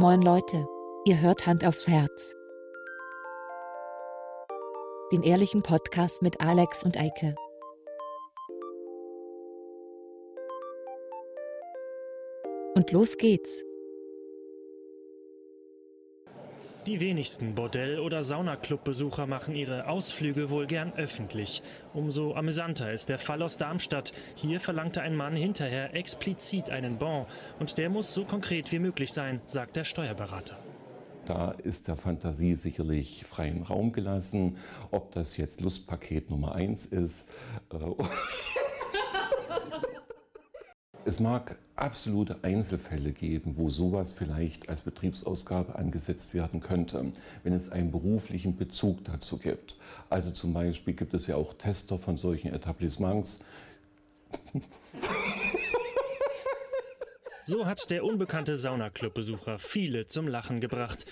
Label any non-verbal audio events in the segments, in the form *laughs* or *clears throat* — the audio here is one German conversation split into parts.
Moin Leute, ihr hört Hand aufs Herz. Den ehrlichen Podcast mit Alex und Eike. Und los geht's. Die wenigsten Bordell- oder Saunaclub-Besucher machen ihre Ausflüge wohl gern öffentlich. Umso amüsanter ist der Fall aus Darmstadt. Hier verlangte ein Mann hinterher explizit einen Bon. Und der muss so konkret wie möglich sein, sagt der Steuerberater. Da ist der Fantasie sicherlich freien Raum gelassen. Ob das jetzt Lustpaket Nummer eins ist. Äh, *laughs* es mag absolute Einzelfälle geben, wo sowas vielleicht als Betriebsausgabe angesetzt werden könnte, wenn es einen beruflichen Bezug dazu gibt. Also zum Beispiel gibt es ja auch Tester von solchen Etablissements. *laughs* So hat der unbekannte Saunaclub-Besucher viele zum Lachen gebracht.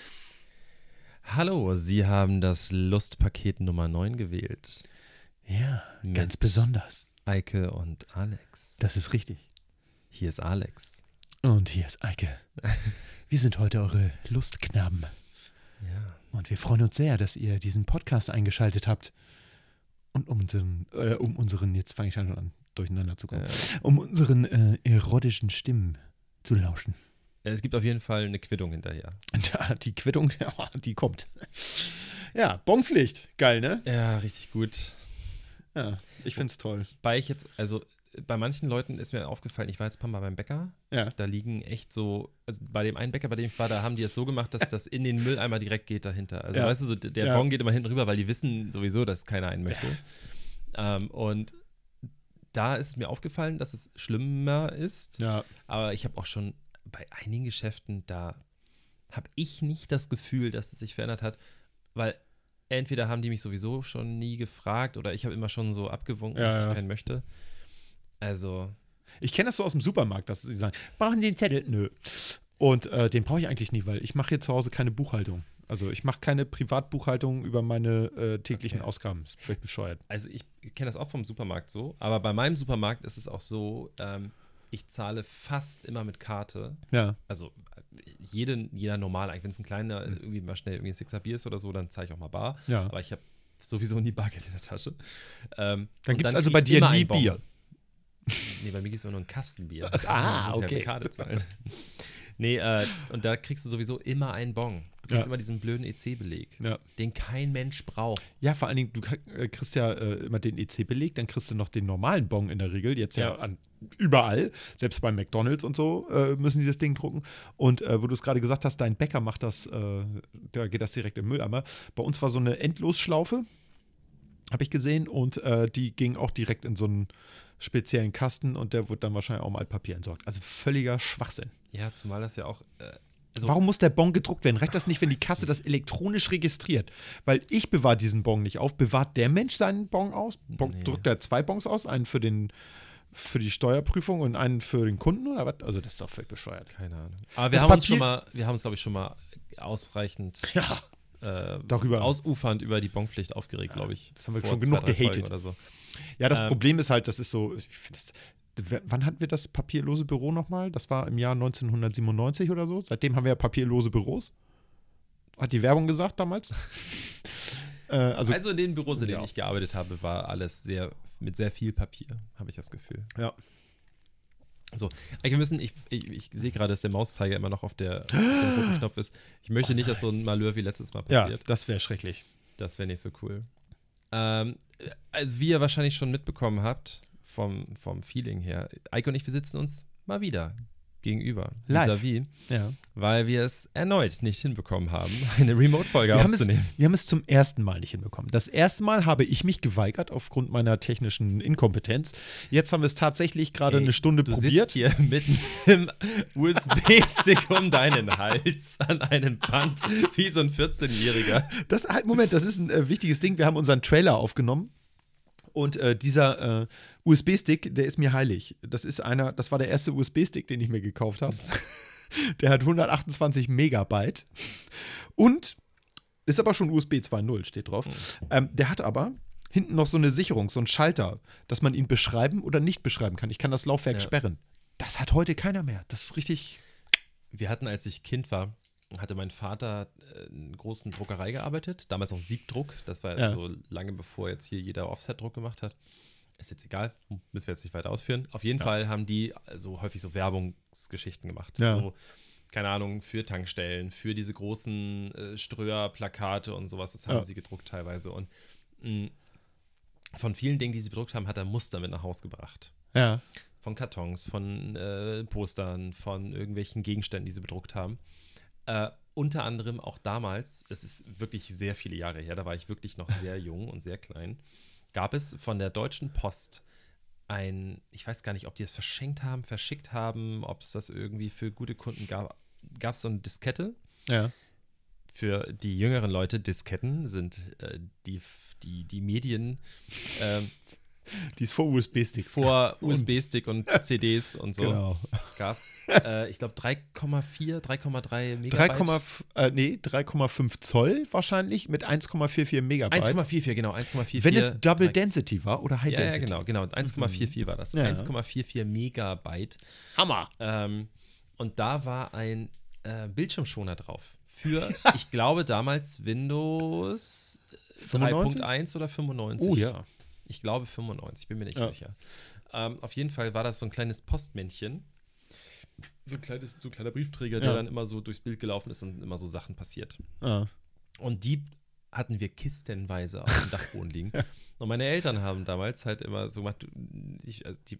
Hallo, Sie haben das Lustpaket Nummer 9 gewählt. Ja, ganz besonders. Eike und Alex. Das ist richtig. Hier ist Alex. Und hier ist Eike. *laughs* Wir sind heute eure Lustknaben. Ja. Und wir freuen uns sehr, dass ihr diesen Podcast eingeschaltet habt. Und um unseren, äh, um unseren, jetzt fange ich schon an, durcheinander zu kommen, Äh, um unseren äh, erotischen Stimmen zu lauschen. es gibt auf jeden Fall eine Quittung hinterher. *laughs* Da, die Quittung, *laughs* ja, die kommt. Ja, Bonpflicht. Geil, ne? Ja, richtig gut. Ja, ich find's toll. Bei ich jetzt, also bei manchen Leuten ist mir aufgefallen, ich war jetzt ein paar Mal beim Bäcker, Ja. da liegen echt so, also bei dem einen Bäcker, bei dem ich war, da haben die es so gemacht, dass das in den Mülleimer direkt geht dahinter. Also Ja. weißt du, so, der Ja. Bon geht immer hinten rüber, weil die wissen sowieso, dass keiner einen möchte. Ähm, und da ist mir aufgefallen, dass es schlimmer ist. Ja. Aber ich habe auch schon bei einigen Geschäften, da habe ich nicht das Gefühl, dass es sich verändert hat, weil entweder haben die mich sowieso schon nie gefragt oder ich habe immer schon so abgewunken, Ja, dass ja. ich keinen möchte. Also, Ich kenne das so aus dem Supermarkt, dass sie sagen, brauchen Sie einen Zettel? Nö. Und äh, den brauche ich eigentlich nie, weil ich mache hier zu Hause keine Buchhaltung. Also ich mache keine Privatbuchhaltung über meine äh, täglichen Okay. Ausgaben. Ist völlig bescheuert. also ich kenne das auch vom Supermarkt so, aber bei meinem Supermarkt ist es auch so, ähm, ich zahle fast immer mit Karte. Ja. Also jeden, jeder normal, eigentlich wenn es ein kleiner, irgendwie mal schnell irgendwie ein Sixer Bier ist oder so, dann zahle ich auch mal bar. Ja. Aber ich habe sowieso nie Bargeld in der Tasche. Ähm, Dann gibt es also bei dir nie. Bier. Nee, bei mir gibt es nur ein Kastenbier. *laughs* Ah, halt okay. zahlen. nee, äh, und da kriegst du sowieso immer einen Bon. Du kriegst Ja. immer diesen blöden EC-Beleg, Ja. den kein Mensch braucht. Ja, vor allen Dingen, du äh, kriegst ja äh, immer den EC-Beleg, dann kriegst du noch den normalen Bon in der Regel, jetzt ja, Ja. an, überall, selbst bei McDonalds und so äh, müssen die das Ding drucken. Und äh, wo du es gerade gesagt hast, dein Bäcker macht das, äh, da geht das direkt im Mülleimer. Bei uns war so eine Endlosschlaufe, habe ich gesehen, und äh, die ging auch direkt in so einen speziellen Kasten und der wird dann wahrscheinlich auch mal Altpapier entsorgt. Also völliger Schwachsinn. Ja, zumal das ja auch. Äh, also Warum muss der Bon gedruckt werden? Reicht das nicht, wenn die Kasse das elektronisch registriert? Weil ich bewahre diesen Bon nicht auf. Bewahrt der Mensch seinen Bon aus? Bon, Nee. Drückt er zwei Bons aus? Einen für, den, für die Steuerprüfung und einen für den Kunden oder was? Also das ist doch völlig bescheuert. Keine Ahnung. Aber wir Das haben uns Papier- schon mal, wir haben uns, glaube ich, schon mal ausreichend Ja, äh, Darüber. ausufernd über die Bonpflicht aufgeregt, glaube ich. das haben wir schon genug gehatet. Oder so. ja das Ähm. Problem ist halt, das ist so, ich finde das, wann hatten wir das papierlose Büro nochmal? Das war im Jahr 1997 oder so. Seitdem haben wir ja papierlose Büros. Hat die Werbung gesagt damals? *laughs* äh, also, Also, in den Büros, in denen Ja. ich gearbeitet habe, war alles sehr mit sehr viel Papier, habe ich das Gefühl. ja. So, wir müssen, ich, ich, ich sehe gerade, dass der Mauszeiger immer noch auf, der, auf dem roten Knopf ist. Ich möchte nicht, dass so ein Malheur wie letztes Mal ja, passiert. das wäre schrecklich. Das wäre nicht so cool. Ähm, also, wie ihr wahrscheinlich schon mitbekommen habt, vom, vom Feeling her, Eike und ich, wir sitzen uns mal wieder gegenüber. Live. vis-à-vis, Ja. weil wir es erneut nicht hinbekommen haben, *laughs* eine Remote-Folge Wir haben, es, aufzunehmen. wir haben es zum ersten Mal nicht hinbekommen. Das erste Mal habe ich mich geweigert aufgrund meiner technischen Inkompetenz. Jetzt haben wir es tatsächlich gerade eine Stunde du probiert. sitzt hier mit einem *laughs* USB-Stick um deinen Hals an einem Band, wie so ein 14-Jähriger. Das halt, Moment, das ist ein äh, wichtiges Ding. Wir haben unseren Trailer aufgenommen. Und äh, dieser äh, USB-Stick, der ist mir heilig. Das ist einer, das war der erste USB-Stick, den ich mir gekauft habe. *laughs* der hat 128 Megabyte. Und ist aber schon USB 2.0, steht drauf. Ähm, der hat aber hinten noch so eine Sicherung, so einen Schalter, dass man ihn beschreiben oder nicht beschreiben kann. Ich kann das Laufwerk Ja. sperren. Das hat heute keiner mehr. Das ist richtig. Wir hatten, als ich Kind war, hatte mein Vater äh, in einer großen Druckerei gearbeitet, damals auch Siebdruck. Das war Ja. so lange bevor jetzt hier jeder Offset-Druck gemacht hat. Ist jetzt egal, müssen wir jetzt nicht weiter ausführen. Auf jeden Fall haben die so häufig so Werbungsgeschichten gemacht. Ja. So, keine Ahnung, für Tankstellen, für diese großen äh, Ströer-Plakate und sowas. Das haben Ja. sie gedruckt teilweise. Und mh, von vielen Dingen, die sie bedruckt haben, hat er Muster mit nach Hause gebracht Ja. von Kartons, von äh, Postern, von irgendwelchen Gegenständen, die sie bedruckt haben. Äh, unter anderem auch damals, es ist wirklich sehr viele Jahre her, da war ich wirklich noch sehr *laughs* jung und sehr klein, gab es von der Deutschen Post ein, ich weiß gar nicht, ob die es verschenkt haben, verschickt haben, ob es das irgendwie für gute Kunden gab, gab es so eine Diskette. Ja. Für die jüngeren Leute, Disketten sind äh, die, die, die Medien ähm, Die ist vor USB-Sticks. vor USB-Stick und CDs und so Genau. gab. Äh, ich glaube 3,4, 3,3 Megabyte. 3, äh, nee, 3,5 Zoll wahrscheinlich mit 1,44 Megabyte. 1,44, genau, 1,44. Wenn es Double drei- Density war oder High Ja, ja, Density. genau, genau. 1,44 war das. Ja. 1,44 Megabyte. Hammer. Ähm, und da war ein äh, Bildschirmschoner drauf. Für, *laughs* ich glaube, damals Windows 95? 3.1 oder 95. Oh ja. Ich glaube 95, bin mir nicht Ja. sicher. Ähm, auf jeden Fall war das so ein kleines Postmännchen. So ein, kleines, so ein kleiner Briefträger, der Ja. dann immer so durchs Bild gelaufen ist und immer so Sachen passiert. Ah. Und die hatten wir kistenweise auf dem Dachboden liegen. *laughs* Und meine Eltern haben damals halt immer so gemacht, du, ich, also die,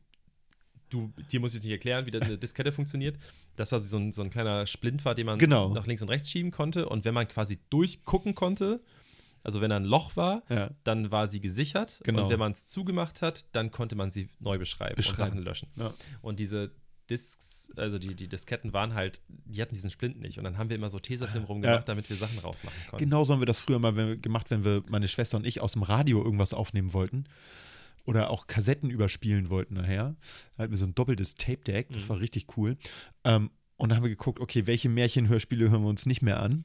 du, dir muss ich jetzt nicht erklären, wie eine Diskette funktioniert, dass das so ein, so ein kleiner Splint war, den man Genau. nach links und rechts schieben konnte. Und wenn man quasi durchgucken konnte, also wenn da ein Loch war, Ja. dann war sie gesichert. Genau. Und wenn man es zugemacht hat, dann konnte man sie neu beschreiben, und Beschreiben. Sachen löschen. Ja. Und diese Disks, also die, die Disketten waren halt, die hatten diesen Splint nicht. Und dann haben wir immer so Tesafilm rumgemacht, Ja. damit wir Sachen drauf machen konnten. Genau so haben wir das früher mal wenn gemacht, wenn wir, meine Schwester und ich, aus dem Radio irgendwas aufnehmen wollten. Oder auch Kassetten überspielen wollten nachher. Da hatten wir so ein doppeltes Tape-Deck, das Mhm. war richtig cool. Ähm, und dann haben wir geguckt, okay, welche Märchenhörspiele hören wir uns nicht mehr an?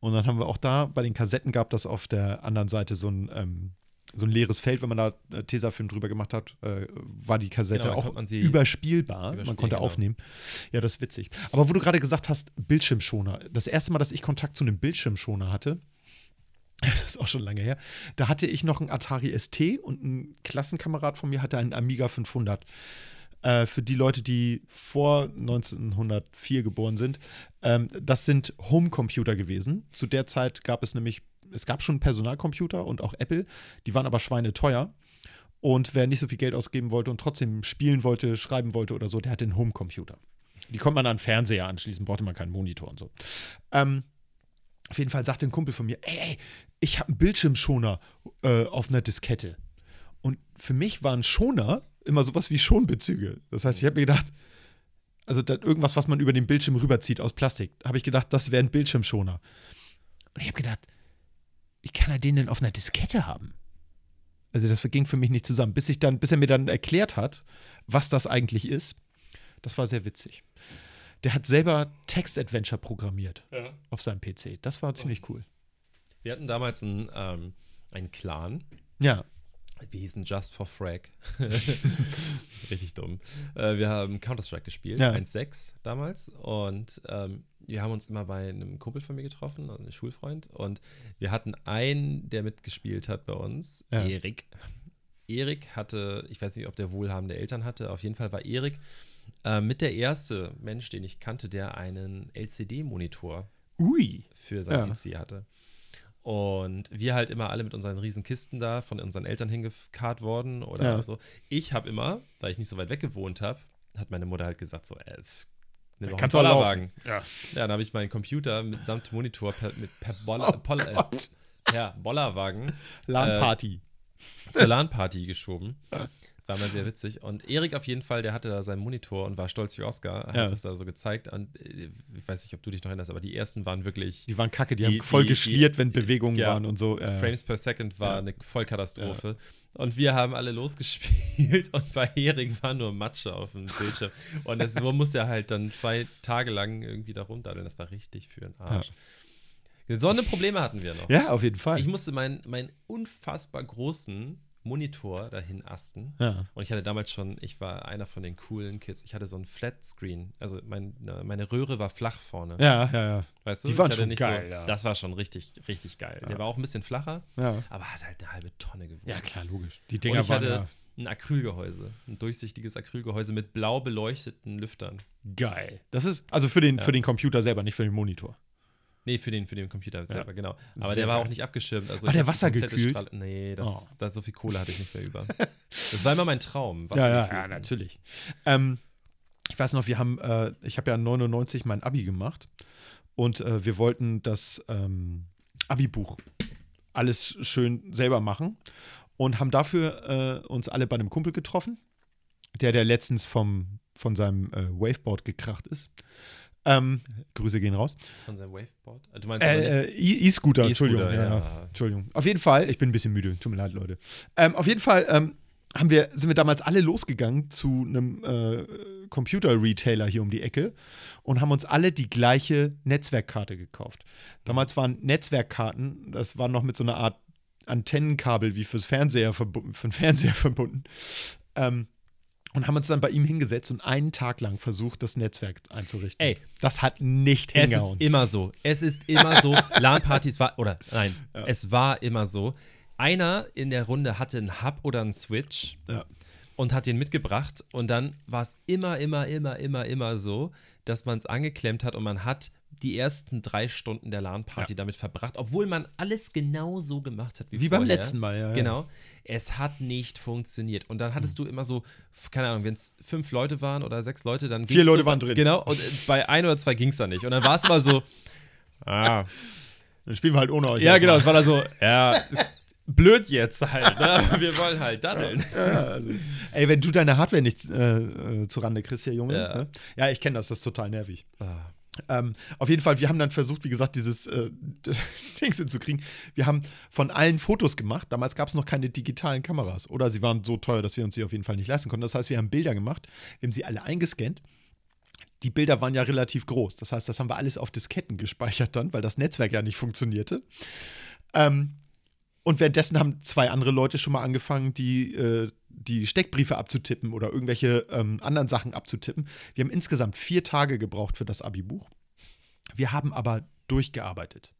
Und dann haben wir auch da, bei den Kassetten gab das auf der anderen Seite so ein, ähm, so ein leeres Feld, wenn man da äh, Tesafilm drüber gemacht hat, äh, war die Kassette Genau, auch man überspielbar. man konnte genau. aufnehmen. Ja, das ist witzig. Aber wo du gerade gesagt hast, Bildschirmschoner. Das erste Mal, dass ich Kontakt zu einem Bildschirmschoner hatte, *laughs* das ist auch schon lange her, da hatte ich noch einen Atari ST und ein Klassenkamerad von mir hatte einen Amiga 500. Äh, für die Leute, die vor 1904 geboren sind, ähm, das sind Homecomputer gewesen. Zu der Zeit gab es nämlich, es gab schon Personalcomputer und auch Apple, die waren aber schweineteuer. Und wer nicht so viel Geld ausgeben wollte und trotzdem spielen wollte, schreiben wollte oder so, der hatte einen Homecomputer. Die konnte man an Fernseher anschließen, brauchte man keinen Monitor und so. Ähm, auf jeden Fall sagte ein Kumpel von mir, ey, ey ich habe einen Bildschirmschoner äh, auf einer Diskette. Und für mich waren Schoner immer sowas wie Schonbezüge. Das heißt, ich habe mir gedacht, also irgendwas, was man über den Bildschirm rüberzieht aus Plastik, habe ich gedacht, das wäre ein Bildschirmschoner. Und ich habe gedacht, wie kann er den denn auf einer Diskette haben? Also das ging für mich nicht zusammen, bis ich dann, bis er mir dann erklärt hat, was das eigentlich ist. Das war sehr witzig. Der hat selber Text-Adventure programmiert auf seinem PC. Das war ziemlich cool. Wir hatten damals einen, ähm, einen Clan. Ja. Wir hießen Just for Frag. *laughs* Richtig dumm. Äh, wir haben Counter-Strike gespielt, Ja. 1.6 damals. Und ähm, wir haben uns immer bei einem Kumpel von mir getroffen, also einem Schulfreund. Und wir hatten einen, der mitgespielt hat bei uns, Ja. Erik. Erik hatte, ich weiß nicht, ob der wohlhabende Eltern hatte, auf jeden Fall war Erik äh, mit der erste Mensch, den ich kannte, der einen LCD-Monitor für sein Ja. PC hatte. Und wir halt immer alle mit unseren riesen Kisten da von unseren Eltern hingekarrt worden oder Ja. so. Ich habe immer, weil ich nicht so weit weg gewohnt habe, hat meine Mutter halt gesagt so, äh, nimm doch Kannst einen auch Bollerwagen. Ja. Ja, dann habe ich meinen Computer mitsamt Monitor per, mit, per Boller, Oh Poll, äh, ja, Bollerwagen LAN-Party. zur LAN-Party geschoben. War mal sehr witzig. Und Erik auf jeden Fall, der hatte da seinen Monitor und war stolz wie Oscar, hat Ja. das da so gezeigt. Und äh, ich weiß nicht, ob du dich noch erinnerst, aber die ersten waren wirklich die waren kacke, die, die- haben voll die- geschliert, die- wenn Bewegungen ja, waren und so. Äh, Frames per Second war Ja. eine Vollkatastrophe. Und wir haben alle losgespielt *laughs* und bei Erik war nur Matsche auf dem Bildschirm. Und das man muss ja halt dann zwei Tage lang irgendwie da rumdaddeln. Das war richtig für den Arsch. So eine Probleme hatten wir noch. Ja, auf jeden Fall. Ich musste meinen, meinen unfassbar großen Monitor dahin asten. Ja. Und ich hatte damals schon, ich war einer von den coolen Kids. Ich hatte so ein Flatscreen. Also mein, ne, meine Röhre war flach vorne. Ja, ja, ja. Weißt du? Die waren schon nicht geil, so, ja. Das war schon richtig, richtig geil. Der war auch ein bisschen flacher, Ja, aber hat halt eine halbe Tonne gewogen. ja klar, logisch. Die Und Dinger ich waren hatte ja ein Acrylgehäuse, ein durchsichtiges Acrylgehäuse mit blau beleuchteten Lüftern. geil. Das ist also für den, Ja. für den Computer selber, nicht für den Monitor. Nee, für den, für den Computer selber, genau. Aber Sehr der war geil. auch nicht abgeschirmt. Also War der wassergekühlt? Strahl- nee, das, Oh. da so viel Kohle hatte ich nicht mehr über. *laughs* Das war immer mein Traum. Ja, ja, ja, natürlich. Ähm, ich weiß noch, wir haben, äh, ich habe ja 99 mein Abi gemacht und äh, wir wollten das ähm, Abi-Buch alles schön selber machen und haben dafür äh, uns alle bei einem Kumpel getroffen, der, der letztens vom, von seinem äh, Waveboard gekracht ist. Ähm, Grüße gehen raus. Von seinem Waveboard? Du meinst Äh, äh, E- E-Scooter, E-Scooter, Entschuldigung. Ja, ja. Entschuldigung. Auf jeden Fall, ich bin ein bisschen müde, tut mir leid, Leute. Ähm, auf jeden Fall ähm, haben wir, sind wir damals alle losgegangen zu einem äh, Computer-Retailer hier um die Ecke und haben uns alle die gleiche Netzwerkkarte gekauft. Damals waren Netzwerkkarten, das war noch mit so einer Art Antennenkabel wie fürs Fernseher für den Fernseher *laughs* verbunden. Ähm, und haben uns dann bei ihm hingesetzt und einen Tag lang versucht, das Netzwerk einzurichten. Ey. das hat nicht Es hingehauen. ist immer so. Es ist immer so. *laughs* LAN-Partys war, oder nein, es war immer so. Einer in der Runde hatte einen Hub oder einen Switch Ja. und hat den mitgebracht. Und dann war es immer, immer, immer, immer, immer so, dass man es angeklemmt hat und man hat die ersten drei Stunden der LAN-Party Ja. damit verbracht, obwohl man alles genau so gemacht hat wie, Wie beim letzten Mal, ja, ja. Genau. Es hat nicht funktioniert. Und dann hattest du immer so, keine Ahnung, wenn es fünf Leute waren oder sechs Leute, dann Vier ging's Leute so, waren drin. Genau. Und äh, bei ein oder zwei ging es dann nicht. Und dann war es immer so, *laughs* ah, Dann spielen wir halt ohne euch. ja, genau, es war da so, ja, blöd jetzt halt, ne? Wir wollen halt daddeln. Ey, wenn du deine Hardware nicht äh, äh, zurande kriegst, hier, Junge. Ja. Ne? Ja, ich kenne das, das ist total nervig. Ah. Ähm, auf jeden Fall, wir haben dann versucht, wie gesagt, dieses äh, *laughs* Dings hinzukriegen. Wir haben von allen Fotos gemacht. Damals gab es noch keine digitalen Kameras. Oder sie waren so teuer, dass wir uns sie auf jeden Fall nicht leisten konnten. Das heißt, wir haben Bilder gemacht. Wir haben sie alle eingescannt. Die Bilder waren ja relativ groß. Das heißt, das haben wir alles auf Disketten gespeichert dann, weil das Netzwerk ja nicht funktionierte. Ähm, und währenddessen haben zwei andere Leute schon mal angefangen, die, äh, die Steckbriefe abzutippen oder irgendwelche ähm, anderen Sachen abzutippen. Wir haben insgesamt vier Tage gebraucht für das Abi-Buch. Wir haben aber durchgearbeitet.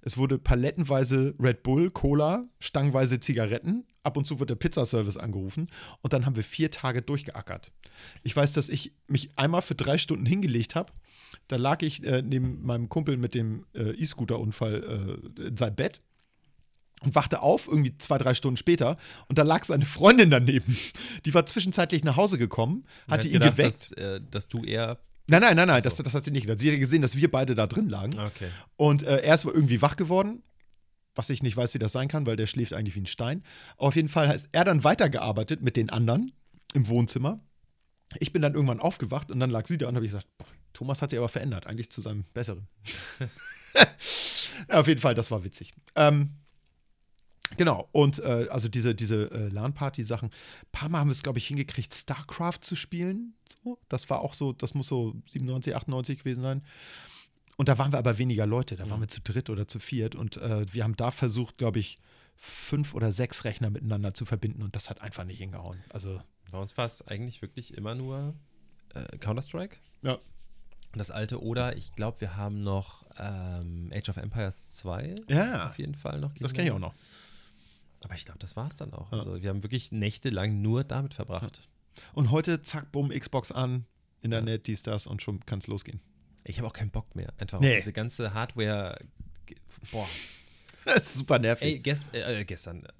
Es wurde palettenweise Red Bull, Cola, stangenweise Zigaretten. Ab und zu wird der Pizzaservice angerufen. Und dann haben wir vier Tage durchgeackert. Ich weiß, dass ich mich einmal für drei Stunden hingelegt habe. Da lag ich äh, neben meinem Kumpel mit dem äh, E-Scooter-Unfall äh, in seinem Bett und wachte auf, irgendwie zwei, drei Stunden später, und da lag seine Freundin daneben. Die war zwischenzeitlich nach Hause gekommen, hatte ihn gedacht, geweckt. Dass, äh, dass du eher. nein, nein, nein, nein, so. das, das hat sie nicht gedacht. Sie hat gesehen, dass wir beide da drin lagen. Okay. Und äh, er ist wohl irgendwie wach geworden, was ich nicht weiß, wie das sein kann, weil der schläft eigentlich wie ein Stein. Auf jeden Fall hat er dann weitergearbeitet mit den anderen im Wohnzimmer. Ich bin dann irgendwann aufgewacht und dann lag sie da und habe ich gesagt, boah, Thomas hat sich aber verändert, eigentlich zu seinem Besseren. *laughs* *laughs* ja, auf jeden Fall, das war witzig. Ähm, genau, und äh, also diese, diese äh, LAN-Party-Sachen, ein paar Mal haben wir es, glaube ich, hingekriegt, StarCraft zu spielen. So. Das war auch so, das muss so 97, 98 gewesen sein. Und da waren wir aber weniger Leute, da waren wir zu dritt oder zu viert und äh, wir haben da versucht, glaube ich, fünf oder sechs Rechner miteinander zu verbinden und das hat einfach nicht hingehauen. Also, Bei uns war es eigentlich wirklich immer nur äh, Counter-Strike. ja. Das alte oder ich glaube, wir haben noch ähm, Age of Empires 2. Ja, Auf jeden Fall noch. das kenne ich auch noch. Aber ich glaube, das war es dann auch. Ja. Also wir haben wirklich nächtelang nur damit verbracht. Und heute, zack, bumm, Xbox an, Internet, dies, das und schon kann es losgehen. Ich habe auch keinen Bock mehr. Einfach Nee. diese ganze Hardware. Boah. *laughs* Das ist super nervig. Ey, gest, äh, gestern. äh,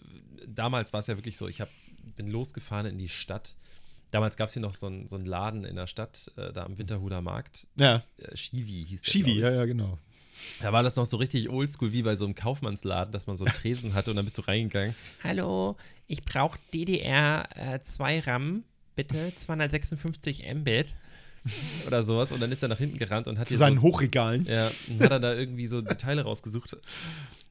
Damals war es ja wirklich so, ich hab, bin losgefahren in die Stadt. Damals gab es hier noch so einen so Laden in der Stadt, äh, da am Winterhuder Markt. ja, Äh, Shivi hieß der. Shivi, ja, ja, genau. Da war das noch so richtig oldschool, wie bei so einem Kaufmannsladen, dass man so einen Tresen hatte und dann bist du reingegangen. Hallo, ich brauche DDR äh, 2 RAM, bitte, 256 Mbit. Oder sowas. Und dann ist er nach hinten gerannt und hat Zu seinen so, Hochregalen. ja, und hat er da irgendwie so die Teile rausgesucht.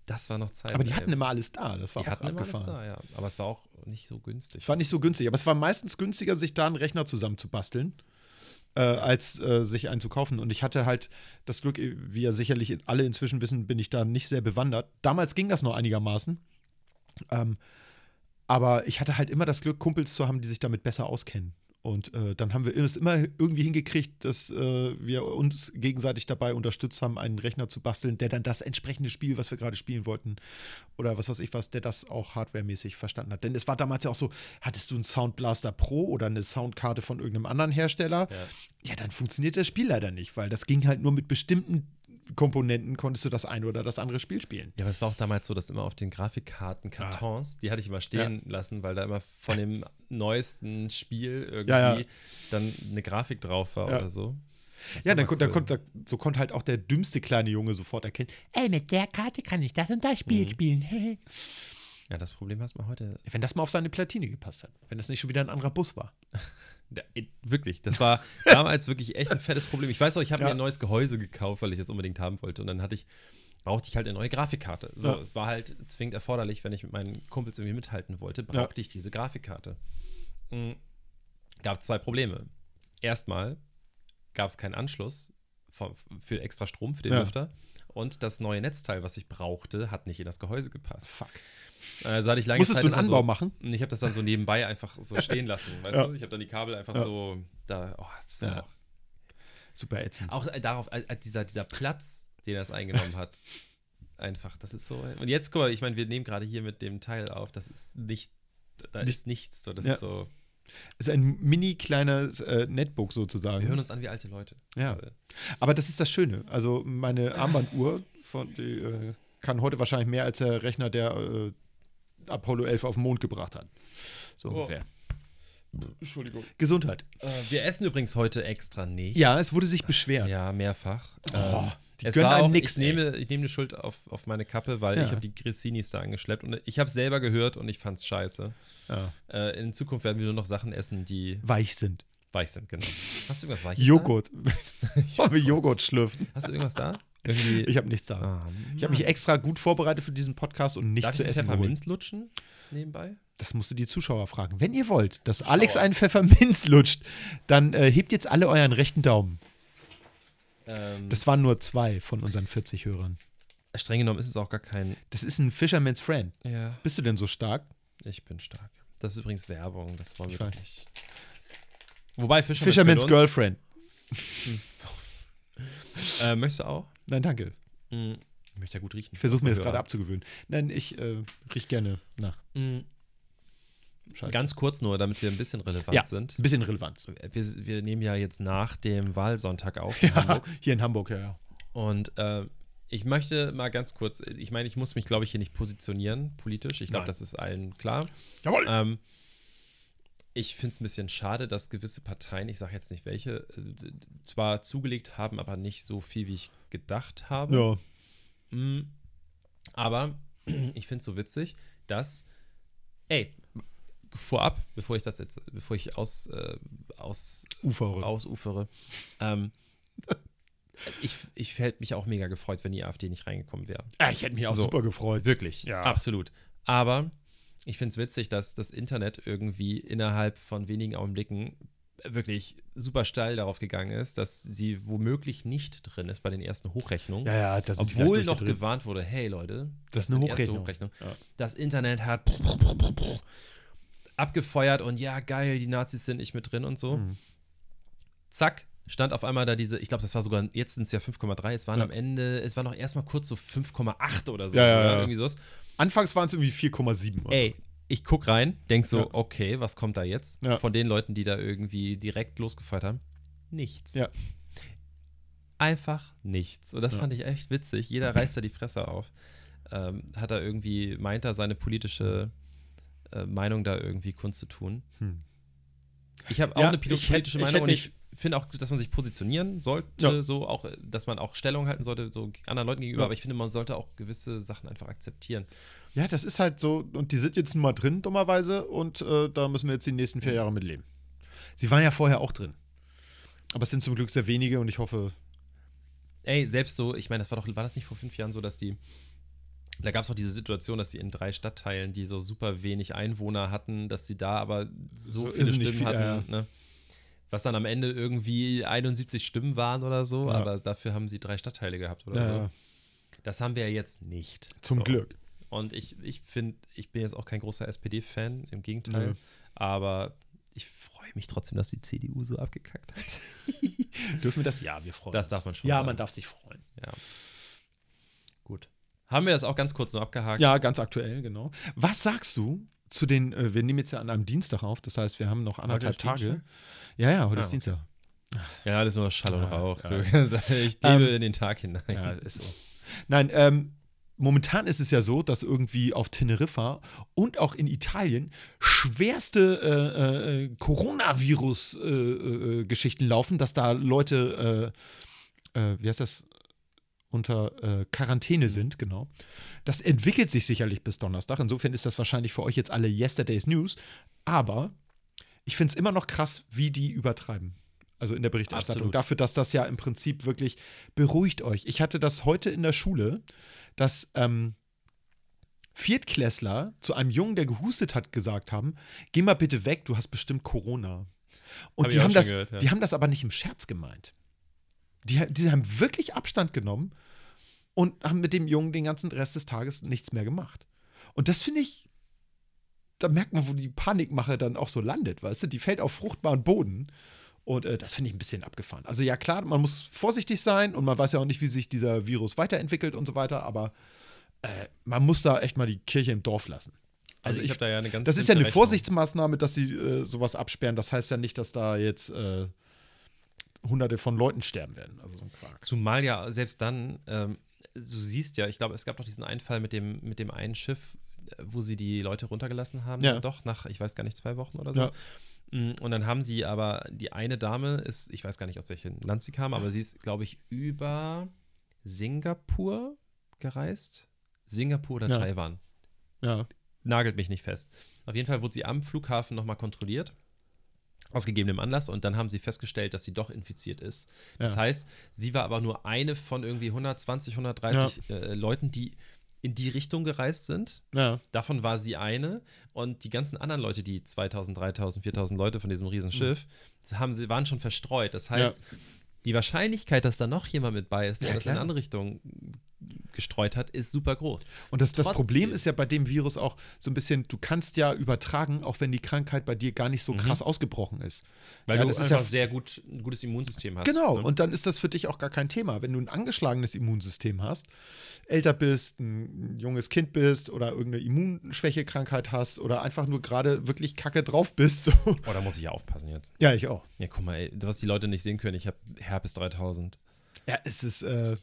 Das war noch Zeit. Aber die hatten immer alles da, das war Die auch hatten immer alles abgefahren. da, ja. Aber es war auch nicht so günstig. Es war nicht so günstig, aber es war meistens günstiger, sich da einen Rechner zusammenzubasteln, äh, als äh, sich einen zu kaufen. Und ich hatte halt das Glück, wie ja sicherlich alle inzwischen wissen, bin ich da nicht sehr bewandert. Damals ging das noch einigermaßen. Ähm, Aber ich hatte halt immer das Glück, Kumpels zu haben, die sich damit besser auskennen. Und äh, dann haben wir es immer irgendwie hingekriegt, dass äh, wir uns gegenseitig dabei unterstützt haben, einen Rechner zu basteln, der dann das entsprechende Spiel, was wir gerade spielen wollten, oder was weiß ich was, der das auch hardwaremäßig verstanden hat. Denn es war damals ja auch so, hattest du einen Sound Blaster Pro oder eine Soundkarte von irgendeinem anderen Hersteller, Ja. ja, dann funktioniert das Spiel leider nicht, weil das ging halt nur mit bestimmten Komponenten konntest du das eine oder das andere Spiel spielen. Ja, aber es war auch damals so, dass immer auf den Grafikkarten Kartons, die hatte ich immer stehen lassen, weil da immer von dem neuesten Spiel irgendwie Ja, ja. dann eine Grafik drauf war Ja. oder so. Das Ja, dann, kon- dann cool. konnte, so konnte halt auch der dümmste kleine Junge sofort erkennen, ey, mit der Karte kann ich das und das Spiel Mhm. spielen. Ja, das Problem hast man heute. Wenn das mal auf seine Platine gepasst hat. Wenn das nicht schon wieder ein anderer Bus war. *laughs* Ja, eh, wirklich, das war *laughs* damals wirklich echt ein fettes Problem. Ich weiß auch, ich habe Ja. mir ein neues Gehäuse gekauft, weil ich es unbedingt haben wollte. Und dann hatte ich, brauchte ich halt eine neue Grafikkarte. So, Ja. es war halt zwingend erforderlich, wenn ich mit meinen Kumpels irgendwie mithalten wollte, brauchte ich diese Grafikkarte. Mhm. Gab zwei Probleme. Erstmal gab es keinen Anschluss für, für extra Strom für den Ja. Lüfter. Und das neue Netzteil, was ich brauchte, hat nicht in das Gehäuse gepasst. Fuck. Also hatte ich lange Musstest Zeit du einen Anbau so, machen? Und Ich habe das dann so nebenbei einfach so *laughs* stehen lassen, weißt Ja. du? Ich habe dann die Kabel einfach Ja. so da, oh, das war Ja. Super ätzend. auch äh, darauf, äh, äh, dieser, dieser Platz, den das eingenommen hat, einfach, das ist so. Und jetzt, guck mal, ich meine, wir nehmen gerade hier mit dem Teil auf, das ist nicht, da Nicht- ist nichts, so, das ist so, ist ein mini kleines äh, Netbook sozusagen. wir hören uns an wie alte Leute. Ja. Aber das ist das Schöne. Also meine Armbanduhr, von, die äh, kann heute wahrscheinlich mehr als der Rechner, der äh, Apollo 11 auf den Mond gebracht hat. So Oh. ungefähr. Entschuldigung. Gesundheit. Äh, wir essen übrigens heute extra nichts. Ja, es wurde sich beschwert. Ja, mehrfach. Oh, Ähm, die es gönnen war einem auch, nix, ich nehme, ich nehme die Schuld auf, auf meine Kappe, weil Ja. ich habe die Grissinis da angeschleppt und ich habe selber gehört und ich fand's scheiße. Ja. Äh, in Zukunft werden wir nur noch Sachen essen, die Weich sind. weich sind, genau. Hast du irgendwas Weiches Joghurt. da? *laughs* Wollen wir Joghurt schlürfen? Hast du irgendwas da? Irgendwie. Ich habe nichts da. Ah, Ich habe mich extra gut vorbereitet für diesen Podcast und nichts zu ich essen. Pfefferminz lutschen nebenbei? Das musst du die Zuschauer fragen. Wenn ihr wollt, dass Alex einen Pfefferminz lutscht, dann äh, hebt jetzt alle euren rechten Daumen. Ähm, Das waren nur zwei von unseren 40 Hörern. streng genommen ist es auch gar kein. Das ist ein Fisherman's Friend. Ja, Bist du denn so stark? ich bin stark. Das ist übrigens Werbung, das wollen wir nicht. Wobei Fisherman's uns- Girlfriend. *laughs* Äh, möchtest du auch? Nein, danke. Mm, Ich möchte ja gut riechen. Ich versuche mir das gerade abzugewöhnen. Nein, ich äh, riech gerne nach. Mm. Ganz kurz nur, damit wir ein bisschen relevant Ja. sind. Ein bisschen Relevanz. Wir, wir nehmen ja jetzt nach dem Wahlsonntag auf. in Ja, Hamburg. hier in Hamburg, ja, ja. Und äh, ich möchte mal ganz kurz, ich meine, ich muss mich, glaube ich, hier nicht positionieren politisch. Ich glaube, das ist allen klar. Jawohl. Ähm, ich finde es ein bisschen schade, dass gewisse Parteien, ich sage jetzt nicht welche, äh, zwar zugelegt haben, aber nicht so viel, wie ich gedacht habe. Ja. Mm, Aber *clears throat* ich finde es so witzig, dass, ey, vorab, bevor ich das jetzt, bevor ich aus, äh, aus, Ufere. ausufere, ähm, *laughs* ich, ich hätte mich auch mega gefreut, wenn die AfD nicht reingekommen wäre. Ah, ich hätte mich auch So. super gefreut. Wirklich, Ja. absolut. Aber ich finde es witzig, dass das Internet irgendwie innerhalb von wenigen Augenblicken wirklich super steil darauf gegangen ist, dass sie womöglich nicht drin ist bei den ersten Hochrechnungen. Ja, ja, das Obwohl noch drin. gewarnt wurde, hey Leute, Das ist eine erste Hochrechnung. Ja. Das Internet hat abgefeuert und ja, geil, die Nazis sind nicht mit drin und so. Mhm. Zack, stand auf einmal da diese, ich glaube, das war sogar, jetzt sind es ja 5,3, es waren Ja. am Ende, es war noch erstmal kurz so 5,8 oder so. Ja, ja, oder? ja. Irgendwie sowas. Anfangs waren es irgendwie 4,7. oder Ey, ich guck rein, denk so, Ja. okay, was kommt da jetzt? Ja. Von den Leuten, die da irgendwie direkt losgefeuert haben. Nichts. Ja. Einfach nichts. Und das fand ich echt witzig. Jeder reißt da die Fresse auf. Ähm, hat er irgendwie, meint er, seine politische äh, Meinung da irgendwie kundzutun. Hm. Ich habe auch Ja, eine ich politische ich Meinung hätt und ich finde auch, dass man sich positionieren sollte, Ja. so auch, dass man auch Stellung halten sollte, so anderen Leuten gegenüber, Ja. aber ich finde, man sollte auch gewisse Sachen einfach akzeptieren. Ja, das ist halt so, und die sind jetzt nun mal drin, dummerweise, und äh, da müssen wir jetzt die nächsten vier Jahre mit leben. Sie waren ja vorher auch drin. Aber es sind zum Glück sehr wenige und ich hoffe, Ey, selbst so, ich meine, das war doch, war das nicht vor fünf Jahren so, dass die, da gab es auch diese Situation, dass die in drei Stadtteilen, die so super wenig Einwohner hatten, dass sie da aber so, So viele Stimmen viel, hatten, ja, ne? Was dann am Ende irgendwie 71 Stimmen waren oder so, Ja. aber dafür haben sie drei Stadtteile gehabt oder ja, so. Das haben wir ja jetzt nicht. zum so. Glück. Und ich, ich finde, ich bin jetzt auch kein großer SPD-Fan, im Gegenteil. Nö. Aber ich freue mich trotzdem, dass die CDU so abgekackt hat. *laughs* Dürfen wir das? Ja, wir freuen Das uns. darf man schon Ja, sagen. man darf sich freuen. Ja. Gut. Haben wir das auch ganz kurz nur abgehakt? Ja, ganz aktuell, genau. Was sagst du zu den, äh, wir nehmen jetzt ja an einem Dienstag auf, das heißt, wir haben noch anderthalb Tage. Dienstag? Ja, ja, heute Ah, ist Dienstag. Ja, das ist nur Schall und Rauch. ja. Ich lebe Ähm, in den Tag hinein. Ja, ist so. Nein, ähm, momentan ist es ja so, dass irgendwie auf Teneriffa und auch in Italien schwerste äh, äh, Coronavirus-Geschichten laufen, dass da Leute, äh, äh, wie heißt das, unter äh, Quarantäne sind, genau. Das entwickelt sich sicherlich bis Donnerstag. Insofern ist das wahrscheinlich für euch jetzt alle Yesterday's News. Aber ich finde es immer noch krass, wie die übertreiben. Also in der Berichterstattung. Absolut. Dafür, dass das ja im Prinzip wirklich beruhigt euch. Ich hatte das heute in der Schule, dass ähm, Viertklässler zu einem Jungen, der gehustet hat, gesagt haben: Geh mal bitte weg, du hast bestimmt Corona. Und Hab die haben, das, gehört, ja. die haben das aber nicht im Scherz gemeint. Die, die haben wirklich Abstand genommen und haben mit dem Jungen den ganzen Rest des Tages nichts mehr gemacht. Und das finde ich, da merkt man, wo die Panikmache dann auch so landet, weißt du? Die fällt auf fruchtbaren Boden. Und äh, das finde ich ein bisschen abgefahren. Also ja, klar, man muss vorsichtig sein und man weiß ja auch nicht, wie sich dieser Virus weiterentwickelt und so weiter, aber äh, man muss da echt mal die Kirche im Dorf lassen. Also ich habe da ja eine ganz Das ist ja eine Rechnung. Vorsichtsmaßnahme, dass sie äh, sowas absperren. Das heißt ja nicht, dass da jetzt äh, hunderte von Leuten sterben werden. Also so ein Quark. Zumal ja selbst dann, ähm, du siehst ja, ich glaube, es gab doch diesen Einfall mit dem, mit dem einen Schiff, wo sie die Leute runtergelassen haben, Ja. doch, nach, ich weiß gar nicht, zwei Wochen oder so. Ja. Mm, Und dann haben sie aber, die eine Dame ist, ich weiß gar nicht, aus welchem Land sie kam, aber sie ist, glaube ich, über Singapur gereist. Singapur oder Ja. Taiwan. Ja. Nagelt mich nicht fest. Auf jeden Fall wurde sie am Flughafen nochmal kontrolliert. Aus gegebenem Anlass und dann haben sie festgestellt, dass sie doch infiziert ist. Das Ja. heißt, sie war aber nur eine von irgendwie 120, 130 äh, Leuten, die in die Richtung gereist sind. Ja. Davon war sie eine und die ganzen anderen Leute, die 2000, 3000, 4000 Leute von diesem Riesenschiff, haben sie waren schon verstreut. Das heißt, die Wahrscheinlichkeit, dass da noch jemand mit bei ist, der Ja, das in eine klar. andere Richtung gestreut hat, ist super groß. Und das, das. Problem ist ja bei dem Virus auch so ein bisschen, du kannst ja übertragen, auch wenn die Krankheit bei dir gar nicht so krass ausgebrochen ist. Mhm. Weil ja, du einfach ja sehr gut, ein gutes Immunsystem hast. Genau, ne? und dann ist das für dich auch gar kein Thema. Wenn du ein angeschlagenes Immunsystem hast, älter bist, ein junges Kind bist oder irgendeine Immunschwächekrankheit hast oder einfach nur gerade wirklich kacke drauf bist. *laughs* So. Oh, da muss ich ja aufpassen jetzt. Ja, ich auch. Ja, guck mal, ey, was die Leute nicht sehen können, ich habe Herpes 3000. Ja, es ist äh,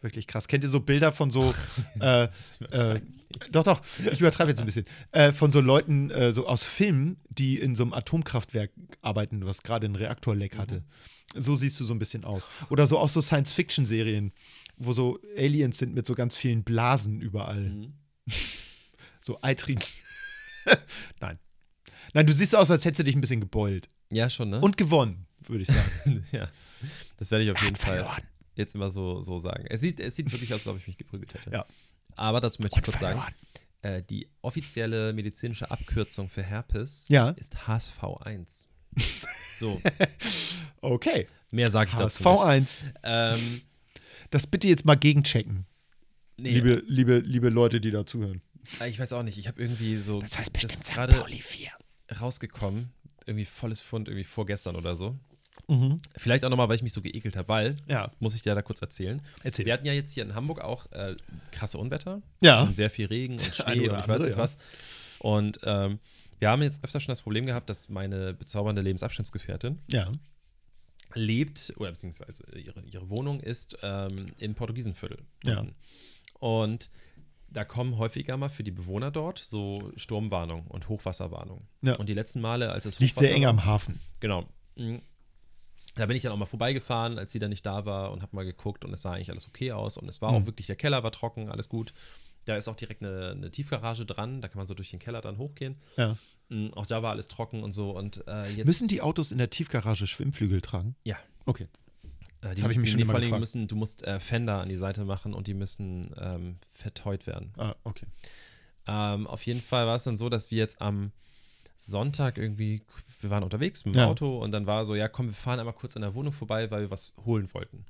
wirklich krass. Kennt ihr so Bilder von so, *laughs* äh, äh, doch, doch, ich übertreibe jetzt ein bisschen, äh, von so Leuten, äh, so aus Filmen, die in so einem Atomkraftwerk arbeiten, was gerade einen Reaktorleck hatte. So siehst du so ein bisschen aus. Oder so aus so Science-Fiction-Serien, wo so Aliens sind mit so ganz vielen Blasen überall. *laughs* so eitrigen. *laughs* Nein. Nein, du siehst aus, als hättest du dich ein bisschen gebeult. Ja, schon, ne? Und gewonnen, würde ich sagen. ja, *laughs* das werde ich auf Er jeden Fall verloren. jetzt immer so, so sagen. Es sieht, es sieht wirklich aus, als ob ich mich geprügelt hätte. Ja. Aber dazu möchte ich Und kurz sagen, verloren. äh, die offizielle medizinische Abkürzung für Herpes Ja. ist HSV1. *laughs* so, Okay. mehr sage ich dazu nicht. HSV1. Ähm, Das bitte jetzt mal gegenchecken. nee, Liebe, liebe, liebe Leute, die da zuhören. äh, ich weiß auch nicht, ich habe irgendwie so Das heißt bestimmt ist St. gerade Pauli 4. rausgekommen, irgendwie volles Fund, irgendwie vorgestern oder so. Mhm. Vielleicht auch nochmal, weil ich mich so geekelt habe, weil, Ja. muss ich dir da kurz erzählen. Erzähl. Wir hatten ja jetzt hier in Hamburg auch äh, krasse Unwetter. Ja. Und sehr viel Regen und *laughs* Schnee und ich weiß andere, nicht ja. was. Und ähm, wir haben jetzt öfter schon das Problem gehabt, dass meine bezaubernde Lebensabschnittsgefährtin Ja. lebt, oder beziehungsweise ihre, ihre Wohnung ist ähm, im Portugiesenviertel. Ja. Und da kommen häufiger mal für die Bewohner dort so Sturmwarnung und Hochwasserwarnung. Ja. Und die letzten Male, als es Liegt sehr eng am Hafen. Genau. Da bin ich dann auch mal vorbeigefahren, als sie dann nicht da war und habe mal geguckt und es sah eigentlich alles okay aus und es war Mhm. auch wirklich, der Keller war trocken, alles gut. Da ist auch direkt eine, eine Tiefgarage dran, da kann man so durch den Keller dann hochgehen. Ja. Mhm, Auch da war alles trocken und so und äh, Müssen die Autos in der Tiefgarage Schwimmflügel tragen? ja. Okay. Äh, die Das hab ich müssen- mich schon die, vor allem müssen, du musst äh, Fender an die Seite machen und die müssen ähm, verteut werden. Ah, okay. Ähm, auf jeden Fall war es dann so, dass wir jetzt am Sonntag irgendwie, wir waren unterwegs mit dem Ja. Auto und dann war so, ja komm, wir fahren einmal kurz an der Wohnung vorbei, weil wir was holen wollten.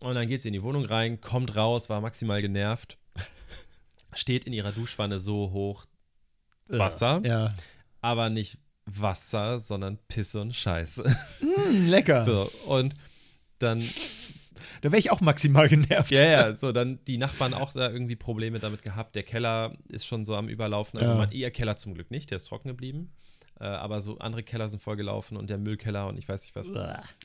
Und dann geht sie in die Wohnung rein, kommt raus, war maximal genervt. *laughs* steht in ihrer Duschwanne so hoch Wasser, Ja. aber nicht Wasser, sondern Pisse und Scheiße. Mm, lecker. So, und dann, Da wäre ich auch maximal *laughs* genervt. ja, ja, so, dann die Nachbarn auch da irgendwie Probleme damit gehabt. Der Keller ist schon so am Überlaufen. Also, Ja. mein, ihr Keller zum Glück nicht, der ist trocken geblieben. Äh, aber so andere Keller sind vollgelaufen und der Müllkeller und ich weiß nicht was.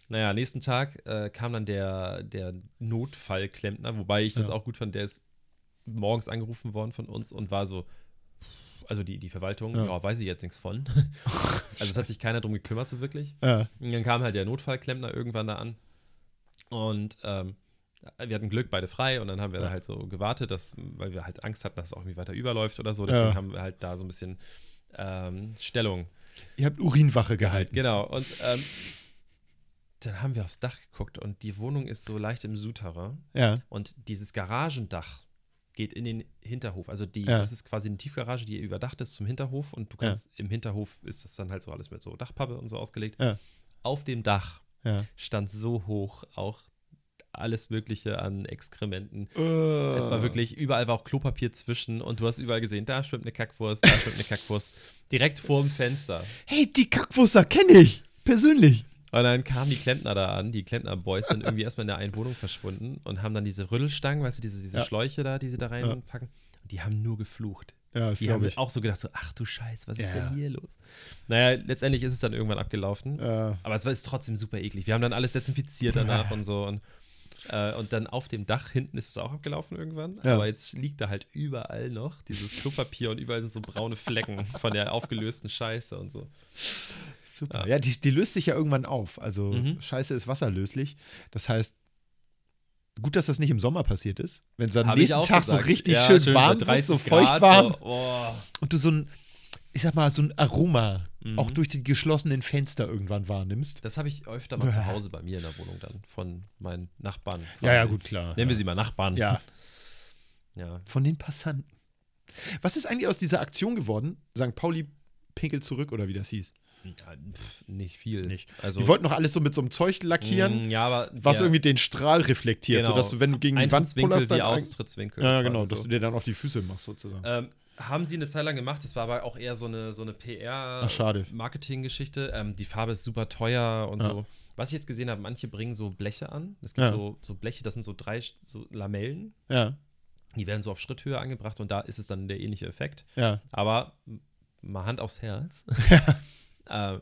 Naja, nächsten Tag äh, kam dann der, der Notfallklempner, wobei ich das Ja. auch gut fand. Der ist morgens angerufen worden von uns und war so, also die, die Verwaltung, Ja. ja, weiß ich jetzt nichts von. *laughs* also es hat sich keiner drum gekümmert, so wirklich. Ja. Und dann kam halt der Notfallklempner irgendwann da an. Und ähm, wir hatten Glück, beide frei. Und dann haben wir Ja. da halt so gewartet, dass, weil wir halt Angst hatten, dass es auch irgendwie weiter überläuft oder so. Deswegen Ja. haben wir halt da so ein bisschen ähm, Stellung Ihr habt Urinwache gehalten. Genau. Und ähm, dann haben wir aufs Dach geguckt und die Wohnung ist so leicht im Souterrain. Ja. Und dieses Garagendach geht in den Hinterhof. Also die, Ja. das ist quasi eine Tiefgarage, die überdacht ist zum Hinterhof. Und du Ja. kannst im Hinterhof ist das dann halt so alles mit so Dachpappe und so ausgelegt. Ja. Auf dem Dach Ja. stand so hoch auch alles Mögliche an Exkrementen. Äh. Es war wirklich, überall war auch Klopapier zwischen und du hast überall gesehen, da schwimmt eine Kackwurst, da schwimmt eine Kackwurst. Direkt vorm Fenster. Hey, die Kackwurster kenne ich. Persönlich. Und dann kamen die Klempner da an, die Klempner-Boys sind irgendwie erstmal in der einen Wohnung verschwunden und haben dann diese Rüttelstangen, weißt du, diese, diese Ja. Schläuche da, die sie da reinpacken. Und die haben nur geflucht. Ja, das Die haben ich. auch so gedacht, so, ach du Scheiß, was ist Ja. denn hier los? Naja, letztendlich ist es dann irgendwann abgelaufen. Ja. Aber es war ist trotzdem super eklig. Wir haben dann alles desinfiziert danach und so. Und, äh, und dann auf dem Dach hinten ist es auch abgelaufen irgendwann. Aber jetzt liegt da halt überall noch dieses Klopapier und überall sind so braune Flecken von der aufgelösten Scheiße und so. Super. Ja, die, die löst sich ja irgendwann auf. Also Mhm. Scheiße ist wasserlöslich. Das heißt, gut, dass das nicht im Sommer passiert ist. Wenn es am Hab nächsten Tag so gesagt. richtig Ja, schön schön warm wird, so 30 feucht Grad, warm so, oh. und du so ein, ich sag mal, so ein Aroma Mhm. auch durch die geschlossenen Fenster irgendwann wahrnimmst. Das habe ich öfter mal zu Hause bei mir in der Wohnung dann von meinen Nachbarn. Ja, ja, quasi. gut, klar. Nennen wir sie mal Nachbarn. Ja, ja. von den Passanten. Was ist eigentlich aus dieser Aktion geworden? St. Pauli pinkelt zurück oder wie das hieß? Ja, pf, nicht viel. Nicht. Also, Die wollten noch alles so mit so einem Zeug lackieren, Mm, ja, aber was der irgendwie den Strahl reflektiert, Genau. sodass du, wenn du gegen die Wand pullerst, dann. Austrittswinkel. Ja, genau, dass so. du dir dann auf die Füße machst, sozusagen. Ähm, haben sie eine Zeit lang gemacht, das war aber auch eher so eine, so eine. PR-Marketing-Geschichte. Ähm, die Farbe ist super teuer und Ja. so. Was ich jetzt gesehen habe, manche bringen so Bleche an. Es gibt Ja. so, so Bleche, das sind so drei so Lamellen. ja, Die werden so auf Schritthöhe angebracht und da ist es dann der ähnliche Effekt. ja. Aber mal Hand aufs Herz. *laughs* *laughs* äh,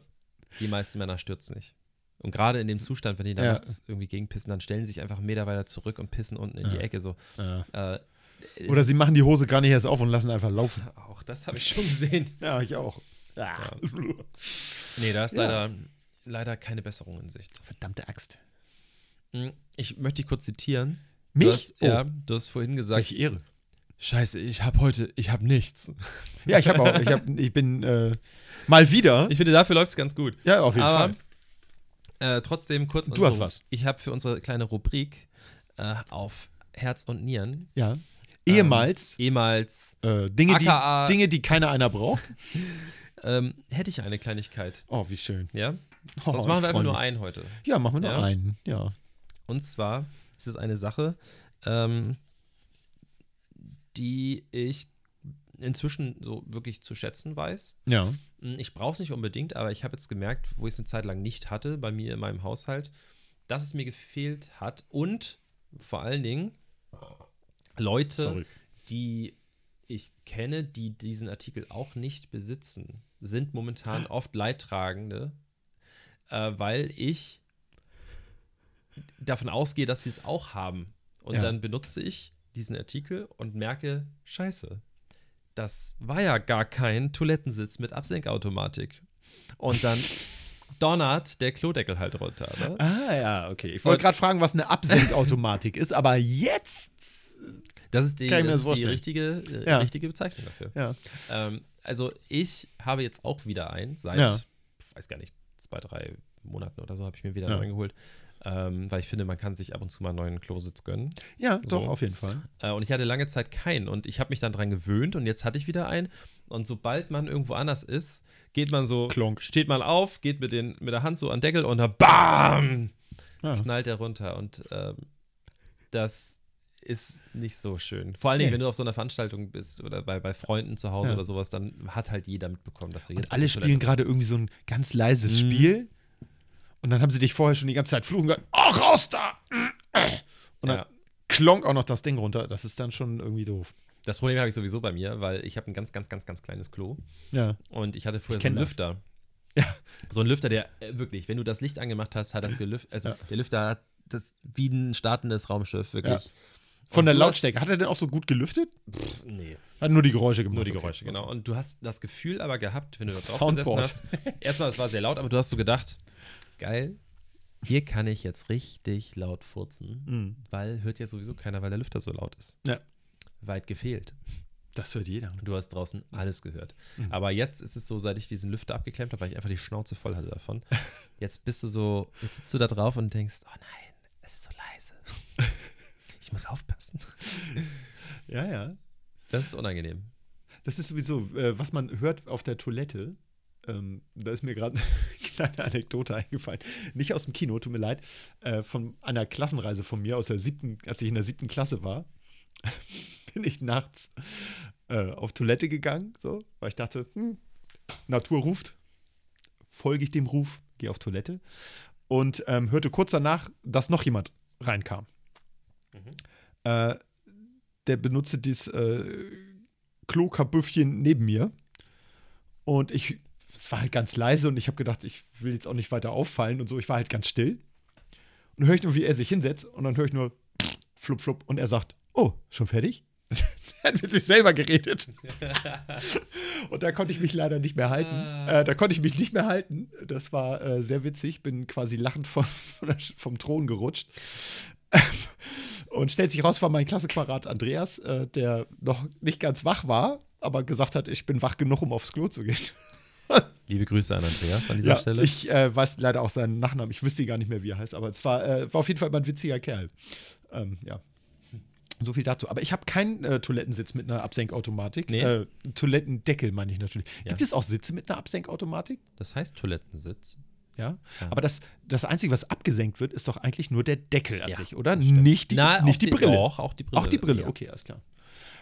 die meisten Männer stürzen nicht. Und gerade in dem Zustand, wenn die da Ja. nachts irgendwie gegenpissen, dann stellen sie sich einfach einen Meter weiter zurück und pissen unten in die Ja. Ecke so. ja. Äh, Oder sie machen die Hose gar nicht erst auf und lassen einfach laufen. Auch das habe ich schon gesehen. *laughs* Ja, ich auch. Ja. *laughs* Nee, da ist leider, leider keine Besserung in Sicht. Verdammte Axt. Hm, Ich möchte dich kurz zitieren. Mich? Du hast, Oh. Ja, du hast vorhin gesagt, Welche Ehre. Scheiße, ich habe heute, ich habe nichts. Ja, ich habe auch. Ich, hab, ich bin äh, mal wieder. Ich finde, dafür läuft es ganz gut. ja, auf jeden Aber Fall. äh, trotzdem kurz. Du hast was. Ich habe für unsere kleine Rubrik äh, auf Herz und Nieren Ja. Ehemals ehemals äh, Dinge, die, AKA Dinge, die keiner einer braucht. *laughs* ähm, hätte ich eine Kleinigkeit. Oh, wie schön. Ja? Oh, Sonst machen wir einfach nur mich. einen heute. Ja, machen wir nur Ja? einen. Ja. Und zwar ist es eine Sache, ähm, die ich inzwischen so wirklich zu schätzen weiß. Ja. Hm, Ich brauche es nicht unbedingt, aber ich habe jetzt gemerkt, wo ich es eine Zeit lang nicht hatte, bei mir in meinem Haushalt, dass es mir gefehlt hat und vor allen Dingen Leute, Sorry. die ich kenne, die diesen Artikel auch nicht besitzen, sind momentan oft Leidtragende, äh, weil ich davon ausgehe, dass sie es auch haben. Und Ja. dann benutze ich diesen Artikel und merke, scheiße, das war ja gar kein Toilettensitz mit Absenkautomatik. Und dann *laughs* donnert der Klodeckel halt runter. Ne? Ah, ja, okay. Ich wollte gerade fragen, was eine Absenkautomatik ist, aber jetzt. Das ist die, das das ist die richtige, äh, Ja. richtige Bezeichnung dafür. Ja. Ähm, also ich habe jetzt auch wieder einen, seit, Ja. weiß gar nicht, zwei, drei Monaten oder so habe ich mir wieder Ja. einen neuen geholt. Ähm, weil ich finde, man kann sich ab und zu mal einen neuen Klositz gönnen. Ja, doch, So. auf jeden Fall. Äh, und ich hatte lange Zeit keinen und ich habe mich dann dran gewöhnt und jetzt hatte ich wieder einen. Und sobald man irgendwo anders ist, geht man so, Klonk. steht man auf, geht mit, den, mit der Hand so an den Deckel und dann BAM! Ja. knallt er runter. Und ähm, das ist nicht so schön. Vor allen Dingen, Nee. wenn du auf so einer Veranstaltung bist oder bei, bei Freunden zu Hause Ja. oder sowas, dann hat halt jeder mitbekommen, dass du jetzt Und alle spielen gerade irgendwie so ein ganz leises Mhm. Spiel. Und dann haben sie dich vorher schon die ganze Zeit fluchen gehört. Oh, raus da! Und dann Ja. klonk auch noch das Ding runter. Das ist dann schon irgendwie doof. Das Problem habe ich sowieso bei mir, weil ich habe ein ganz, ganz, ganz, ganz kleines Klo. Ja. Und ich hatte früher Ich so einen das. Lüfter. Ja. So ein Lüfter, der äh, wirklich, wenn du das Licht angemacht hast, hat das gelüftet. Also Ja. der Lüfter hat das wie ein startendes Raumschiff, wirklich. Von Und der Lautstärke. Hat er denn auch so gut gelüftet? Pff, nee, Hat nur die Geräusche gemacht. nur die okay. Geräusche, genau. Und du hast das Gefühl aber gehabt, wenn du da drauf Soundboard. gesessen hast. Erstmal, es war sehr laut, aber du hast so gedacht, geil, hier kann ich jetzt richtig laut furzen, Mhm. weil hört ja sowieso keiner, weil der Lüfter so laut ist. Ja. Weit gefehlt. Das hört jeder. Du hast draußen alles gehört. Mhm. Aber jetzt ist es so, seit ich diesen Lüfter abgeklemmt habe, weil ich einfach die Schnauze voll hatte davon. *laughs* Jetzt bist du so, jetzt sitzt du da drauf und denkst, oh nein, es ist so leise. *laughs* Ich muss aufpassen. Ja, ja. Das ist unangenehm. Das ist sowieso, äh, was man hört auf der Toilette. Ähm, da ist mir gerade eine *laughs* kleine Anekdote eingefallen. Nicht aus dem Kino, tut mir leid. Äh, von einer Klassenreise von mir aus der siebten, als ich in der siebten Klasse war, *laughs* bin ich nachts äh, auf Toilette gegangen, so, weil ich dachte, hm, Natur ruft, folge ich dem Ruf, gehe auf Toilette und ähm, hörte kurz danach, dass noch jemand reinkam. Äh, der benutzte dieses äh, Klokabüffchen neben mir. Und ich, es war halt ganz leise und ich habe gedacht, ich will jetzt auch nicht weiter auffallen und so. Ich war halt ganz still. Und dann höre ich nur, wie er sich hinsetzt und dann höre ich nur *tsk* flup, flup und er sagt, oh, schon fertig? *laughs* er hat mit sich selber geredet. *laughs* und da konnte ich mich leider nicht mehr halten. Äh, da konnte ich mich nicht mehr halten. Das war äh, sehr witzig. Bin quasi lachend vom, *laughs* vom Thron gerutscht. Und stellt sich raus, war mein Klassenkamerad Andreas, äh, der noch nicht ganz wach war, aber gesagt hat, ich bin wach genug, um aufs Klo zu gehen. *laughs* Liebe Grüße an Andreas an dieser Ja, Stelle. ich äh, weiß leider auch seinen Nachnamen. Ich wüsste gar nicht mehr, wie er heißt, aber es war, äh, war auf jeden Fall immer ein witziger Kerl. Ähm, ja. So viel dazu. Aber ich habe keinen äh, Toilettensitz mit einer Absenkautomatik. Nee. Äh, Toilettendeckel meine ich natürlich. Ja. Gibt es auch Sitze mit einer Absenkautomatik? das heißt Toilettensitz. Ja. Ja. Aber das, das Einzige, was abgesenkt wird, ist doch eigentlich nur der Deckel an Ja, sich, oder? Nicht die, Na, nicht auch die Brille. Doch, auch die Brille. Auch die Brille, okay, alles klar.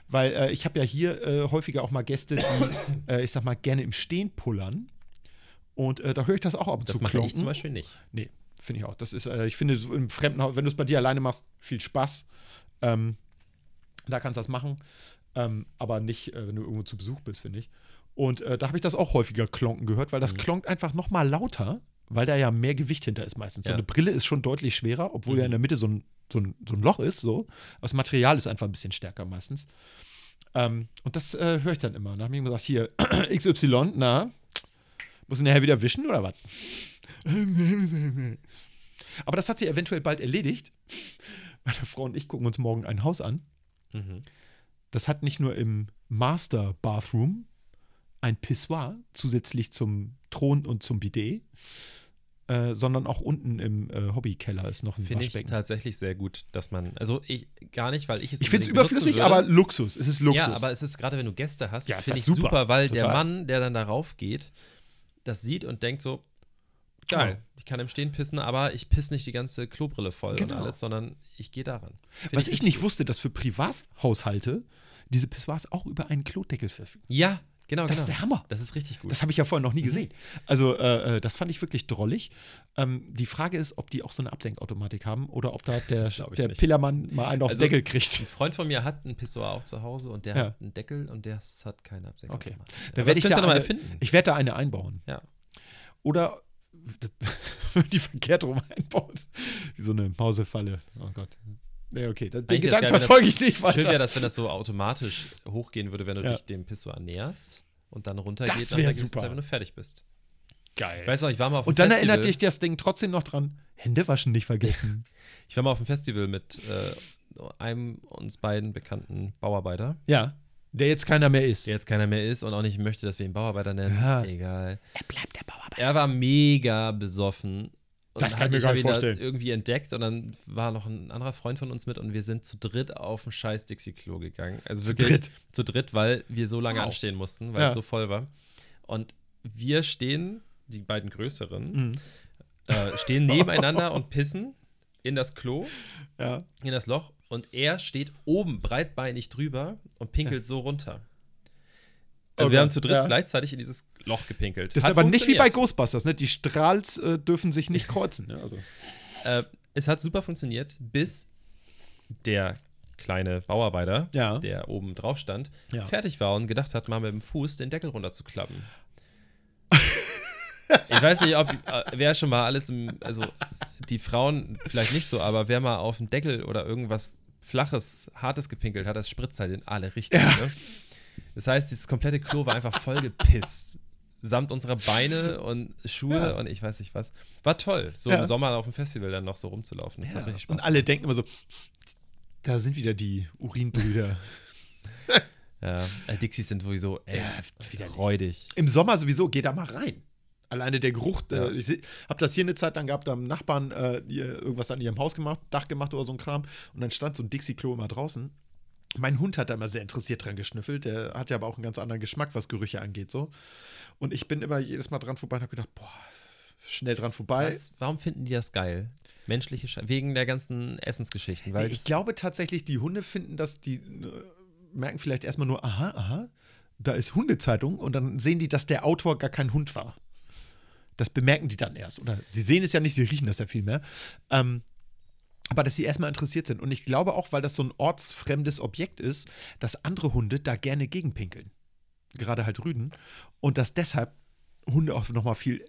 Weil äh, ich habe ja hier äh, häufiger auch mal Gäste, die, *coughs* äh, ich sag mal, gerne im Stehen pullern. Und äh, da höre ich das auch ab und Das zu mache klonken. ich zum Beispiel nicht. Nee, finde ich auch. Das ist, äh, ich finde, so im Fremdenhaus, wenn du es bei dir alleine machst, viel Spaß. Ähm, da kannst du das machen. Ähm, aber nicht, äh, wenn du irgendwo zu Besuch bist, finde ich. Und da habe ich das auch häufiger klonken gehört, weil das Mhm. klonkt einfach noch mal lauter, weil da ja mehr Gewicht hinter ist meistens. So Ja. eine Brille ist schon deutlich schwerer, obwohl Mhm. ja in der Mitte so ein, so, ein, so ein Loch ist. So. Aber das Material ist einfach ein bisschen stärker meistens. Ähm, und das äh, höre ich dann immer. Und da habe ich mir gesagt, hier, *clears throat* XY, na, muss ich nachher wieder wischen oder was? *laughs* Aber das hat sich eventuell bald erledigt. *laughs* Meine Frau und ich gucken uns morgen ein Haus an. Mhm. Das hat nicht nur im Master Bathroom ein Pissoir zusätzlich zum Thron und zum Bidet, äh, sondern auch unten im äh, Hobbykeller ist noch ein Finde ich Waschbecken. tatsächlich sehr gut, dass man, also ich gar nicht, weil ich es Ich finde es überflüssig, aber Luxus. Es ist Luxus. Ja, aber es ist gerade, wenn du Gäste hast, Ja, ist finde ich super. super, weil der Total. Mann, der dann darauf geht, das sieht und denkt so, geil, Genau. ich kann im Stehen pissen, aber ich piss nicht die ganze Klobrille voll Genau. und alles, sondern ich gehe daran. Find Was ich richtig nicht gut. wusste, dass für Privathaushalte diese Pissoirs auch über einen Klodeckel verfügen. Ja, genau, Das genau. ist der Hammer. Das ist richtig gut. Das habe ich ja vorher noch nie Mhm. gesehen. Also, äh, äh, das fand ich wirklich drollig. Ähm, die Frage ist, ob die auch so eine Absenkautomatik haben oder ob da der, der nicht. Pillermann mal einen auf den Also, Deckel kriegt. Ein Freund von mir hat ein Pissoir auch zu Hause und der Ja. hat einen Deckel und der hat keine Absenkung. Okay. Da Aber werde ich da nochmal eine, erfinden. Ich werde da eine einbauen. Ja. Oder *laughs* die verkehrt rum einbaut. Wie so eine Mausefalle. Oh Gott. Nee, okay. Den Eigentlich Gedanken verfolge ich nicht weiter. Schön wäre das, wenn das so automatisch hochgehen würde, wenn du Ja. dich dem Pissoir näherst und dann runtergeht Das nach einer gewissen super. Zeit, wenn du fertig bist. Geil. Weißt du, ich war mal auf Und dann Festival. erinnert dich das Ding trotzdem noch dran. Hände waschen nicht vergessen. *laughs* Ich war mal auf einem Festival mit äh, einem uns beiden bekannten Bauarbeiter, ja. Der jetzt keiner mehr ist. der jetzt keiner mehr ist und auch nicht möchte, dass wir ihn Bauarbeiter nennen. Ja. Egal. er bleibt der Bauarbeiter. Er war mega besoffen. Und Das kann ich mir gar nicht vorstellen. irgendwie entdeckt und dann war noch ein anderer Freund von uns mit und wir sind zu dritt auf ein scheiß Dixie-Klo gegangen. Also Zu wirklich dritt? Zu dritt, weil wir so lange Wow. anstehen mussten, weil Ja. es so voll war. Und wir stehen, die beiden größeren, Mhm. äh, stehen *laughs* nebeneinander und pissen in das Klo, Ja. in das Loch, Und er steht oben breitbeinig drüber und pinkelt so runter. Also Okay, wir haben zu dritt ja. gleichzeitig in dieses Loch gepinkelt. Das ist aber nicht wie bei. Ghostbusters, ne? Die Strahls äh, dürfen sich nicht kreuzen. Ne? Also. Äh, es hat super funktioniert, bis der kleine Bauarbeiter, Ja. der oben drauf stand, Ja. fertig war und gedacht hat, mal mit dem Fuß den Deckel runterzuklappen. *laughs* ich weiß nicht, ob äh, wer schon mal alles im, also die Frauen vielleicht nicht so, aber wer mal auf den Deckel oder irgendwas flaches, hartes gepinkelt hat, das spritzt halt in alle Richtungen. Ne? Das heißt, dieses komplette Klo war einfach voll gepisst. Samt unserer Beine und Schuhe Ja. und ich weiß nicht was. War toll, so Ja. im Sommer auf dem Festival dann noch so rumzulaufen. Das hat Ja. richtig Spaß Und alle denken immer so, da sind wieder die Urinbrüder. Ja, äh, Dixies sind sowieso ey, Ja, widerlich. räudig. Im Sommer sowieso, geh da mal rein. Alleine der Geruch, Ja. äh, ich se- hab das hier eine Zeit lang gehabt, da haben Nachbarn äh, äh, irgendwas an ihrem Haus gemacht, Dach gemacht oder so ein Kram. Und dann stand so ein Dixie-Klo immer draußen. Mein Hund hat da immer sehr interessiert dran geschnüffelt. Der hat ja aber auch einen ganz anderen Geschmack, was Gerüche angeht. so. Und ich bin immer jedes Mal dran vorbei und habe gedacht, boah, schnell dran vorbei. Was, warum finden die das geil? Menschliche Sche Wegen der ganzen Essensgeschichten. Weil Nee, ich glaube tatsächlich, die Hunde finden das, die äh, merken vielleicht erstmal nur, aha, aha, da ist Hundezeitung und dann sehen die, dass der Autor gar kein Hund war. Das bemerken die dann erst. Oder sie sehen es ja nicht, sie riechen das ja viel mehr. Ähm, aber dass sie erstmal interessiert sind. Und ich glaube auch, weil das so ein ortsfremdes Objekt ist, dass andere Hunde da gerne gegenpinkeln. Gerade halt Rüden. Und dass deshalb Hunde auch nochmal viel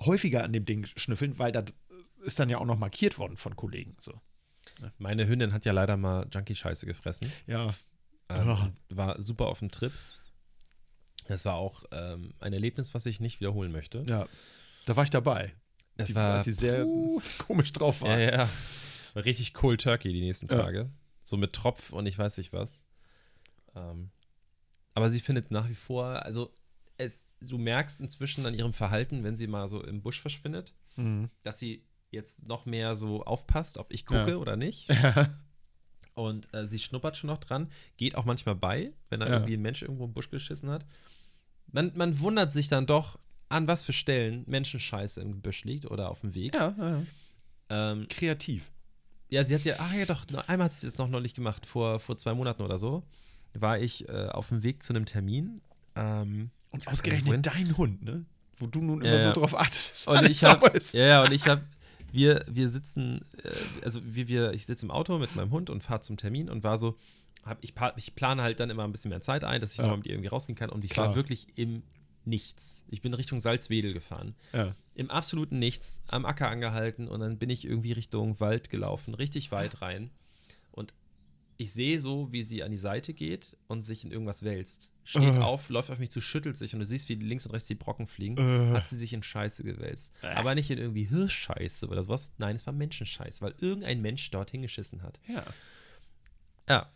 häufiger an dem Ding schnüffeln, weil da ist dann ja auch noch markiert worden von Kollegen. So. meine Hündin hat ja leider mal Junkie-Scheiße gefressen. Ja, Ähm, Ah. War super auf dem Trip. Das war auch ähm, ein Erlebnis, was ich nicht wiederholen möchte. Ja, da war ich dabei. Das Die, war als sie sehr komisch drauf war. Ja, ja. Richtig Cold Turkey die nächsten Ja. Tage. So mit Tropf und ich weiß nicht was. Ähm, aber sie findet nach wie vor, also es, du merkst inzwischen an ihrem Verhalten, wenn sie mal so im Busch verschwindet, Mhm. dass sie jetzt noch mehr so aufpasst, ob ich gucke Ja. oder nicht. *laughs* Und äh, sie schnuppert schon noch dran, geht auch manchmal bei, wenn da Ja. irgendwie ein Mensch irgendwo im Busch geschissen hat. Man, man wundert sich dann doch, an was für Stellen Menschenscheiße im Gebüsch liegt oder auf dem Weg. Ja, ja, ja. Ähm, Kreativ. Ja, sie hat ja, ach ja doch, einmal hat sie es jetzt noch neulich gemacht, vor, vor zwei Monaten oder so. War ich äh, auf dem Weg zu einem Termin. Ähm, Und ausgerechnet dein Hund, ne? Wo du nun immer Ja, so drauf achtest, dass Und alles ich habe, sauber ist. ja, ja, und ich habe, wir, wir sitzen, äh, also wir, wir, ich sitze im Auto mit meinem Hund und fahre zum Termin und war so, hab, ich, ich plane halt dann immer ein bisschen mehr Zeit ein, dass ich Ja. nochmal mit ihr irgendwie rausgehen kann und ich Klar. war wirklich im Nichts. Ich bin Richtung Salzwedel gefahren. Ja. Im absoluten Nichts, am Acker angehalten und dann bin ich irgendwie Richtung Wald gelaufen, richtig weit rein. Und ich sehe so, wie sie an die Seite geht und sich in irgendwas wälzt. Steht Äh. auf, läuft auf mich zu, schüttelt sich und du siehst, wie links und rechts die Brocken fliegen. Äh. Hat sie sich in Scheiße gewälzt. Aber nicht in irgendwie Hirschscheiße oder sowas. Nein, es war Menschenscheiße, weil irgendein Mensch dort hingeschissen hat. Ja. Ja.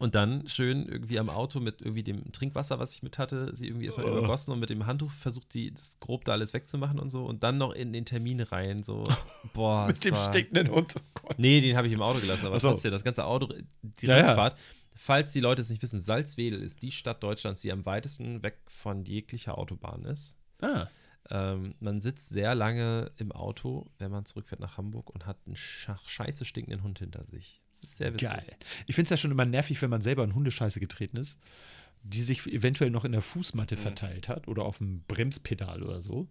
Und dann schön irgendwie am Auto mit irgendwie dem Trinkwasser, was ich mit hatte, sie irgendwie erstmal Oh. übergossen und mit dem Handtuch versucht, die das grob da alles wegzumachen und so. Und dann noch in den Termin rein, so. *laughs* Boah. Mit dem war, stinkenden Hund. Oh Gott. Nee, den habe ich im Auto gelassen, aber so. trotzdem, das ganze Auto, die Ja, ja. Rückfahrt. Falls die Leute es nicht wissen, Salzwedel ist die Stadt Deutschlands, die am weitesten weg von jeglicher Autobahn ist. Ah. Ähm, man sitzt sehr lange im Auto, wenn man zurückfährt nach Hamburg und hat einen scheiße stinkenden Hund hinter sich. Sehr witzig. Geil. Ich finde es ja schon immer nervig, wenn man selber in Hundescheiße getreten ist, die sich eventuell noch in der Fußmatte verteilt hat oder auf dem Bremspedal oder so.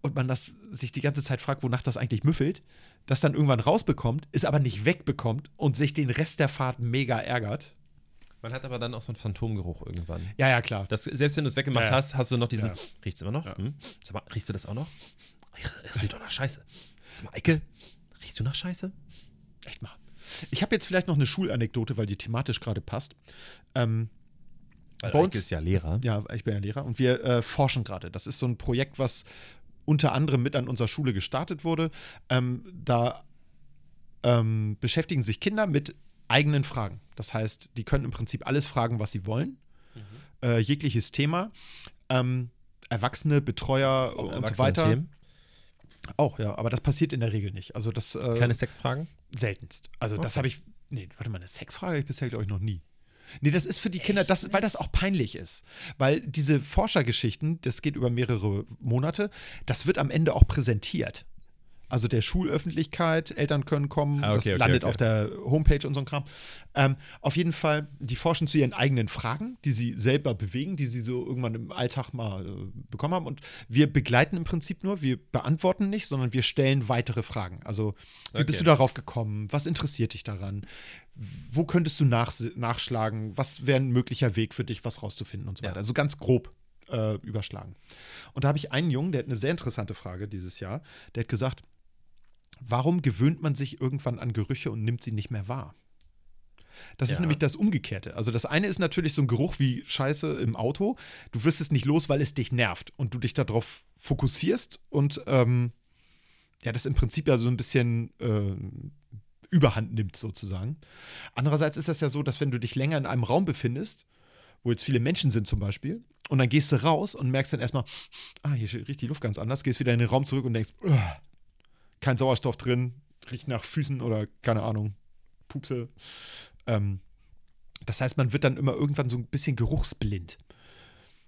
Und man das sich die ganze Zeit fragt, wonach das eigentlich müffelt, das dann irgendwann rausbekommt, es aber nicht wegbekommt und sich den Rest der Fahrt mega ärgert. Man hat aber dann auch so einen Phantomgeruch irgendwann. Ja, ja, klar. Das, selbst wenn du es weggemacht Ja, ja. hast, hast du noch diesen. Ja. Riecht's immer noch? Ja. Hm? Sag mal, riechst du das auch noch? Es riecht doch nach Scheiße. Sag mal, Eike, riechst du nach Scheiße? Echt mal. Ich habe jetzt vielleicht noch eine Schulanekdote, weil die thematisch gerade passt. Ähm, Weil Bei uns- Eike ist ja Lehrer. Ja, ich bin ja Lehrer und wir äh, forschen gerade. Das ist so ein Projekt, was unter anderem mit an unserer Schule gestartet wurde. Ähm, da ähm, beschäftigen sich Kinder mit eigenen Fragen. Das heißt, die können im Prinzip alles fragen, was sie wollen. Äh, jegliches Thema. Ähm, Erwachsene, Betreuer Auch und so weiter. Erwachsene-Themen. Auch, ja, aber das passiert in der Regel nicht. Also das äh, Keine Sexfragen? seltenst. Also das Okay. habe ich. Nee, warte mal, eine Sexfrage habe ich bisher, glaube ich, noch nie. Nee, das ist für die Kinder, das, weil das auch peinlich ist. Weil diese Forschergeschichten, das geht über mehrere Monate, das wird am Ende auch präsentiert. Also der Schulöffentlichkeit. Eltern können kommen, Ah, okay, das okay, landet okay. auf der Homepage und so ein Kram. Ähm, auf jeden Fall, die forschen zu ihren eigenen Fragen, die sie selber bewegen, die sie so irgendwann im Alltag mal äh, bekommen haben. Und wir begleiten im Prinzip nur, wir beantworten nicht, sondern wir stellen weitere Fragen. Also, wie bist du darauf gekommen? Was interessiert dich daran? Wo könntest du nach, nachschlagen? Was wäre ein möglicher Weg für dich, was rauszufinden und so Ja. weiter? Also ganz grob äh, überschlagen. Und da habe ich einen Jungen, der hat eine sehr interessante Frage dieses Jahr. Der hat gesagt, warum gewöhnt man sich irgendwann an Gerüche und nimmt sie nicht mehr wahr? Das ist Ja. nämlich das Umgekehrte. Also das eine ist natürlich so ein Geruch wie Scheiße im Auto. Du wirst es nicht los, weil es dich nervt und du dich darauf fokussierst und ähm, ja, das im Prinzip ja so ein bisschen äh, Überhand nimmt sozusagen. Andererseits ist das ja so, dass wenn du dich länger in einem Raum befindest, wo jetzt viele Menschen sind zum Beispiel, und dann gehst du raus und merkst dann erstmal, ah, hier riecht die Luft ganz anders, gehst wieder in den Raum zurück und denkst, "Ugh, kein Sauerstoff drin, riecht nach Füßen oder keine Ahnung, Pupse. Ähm, das heißt, man wird dann immer irgendwann so ein bisschen geruchsblind.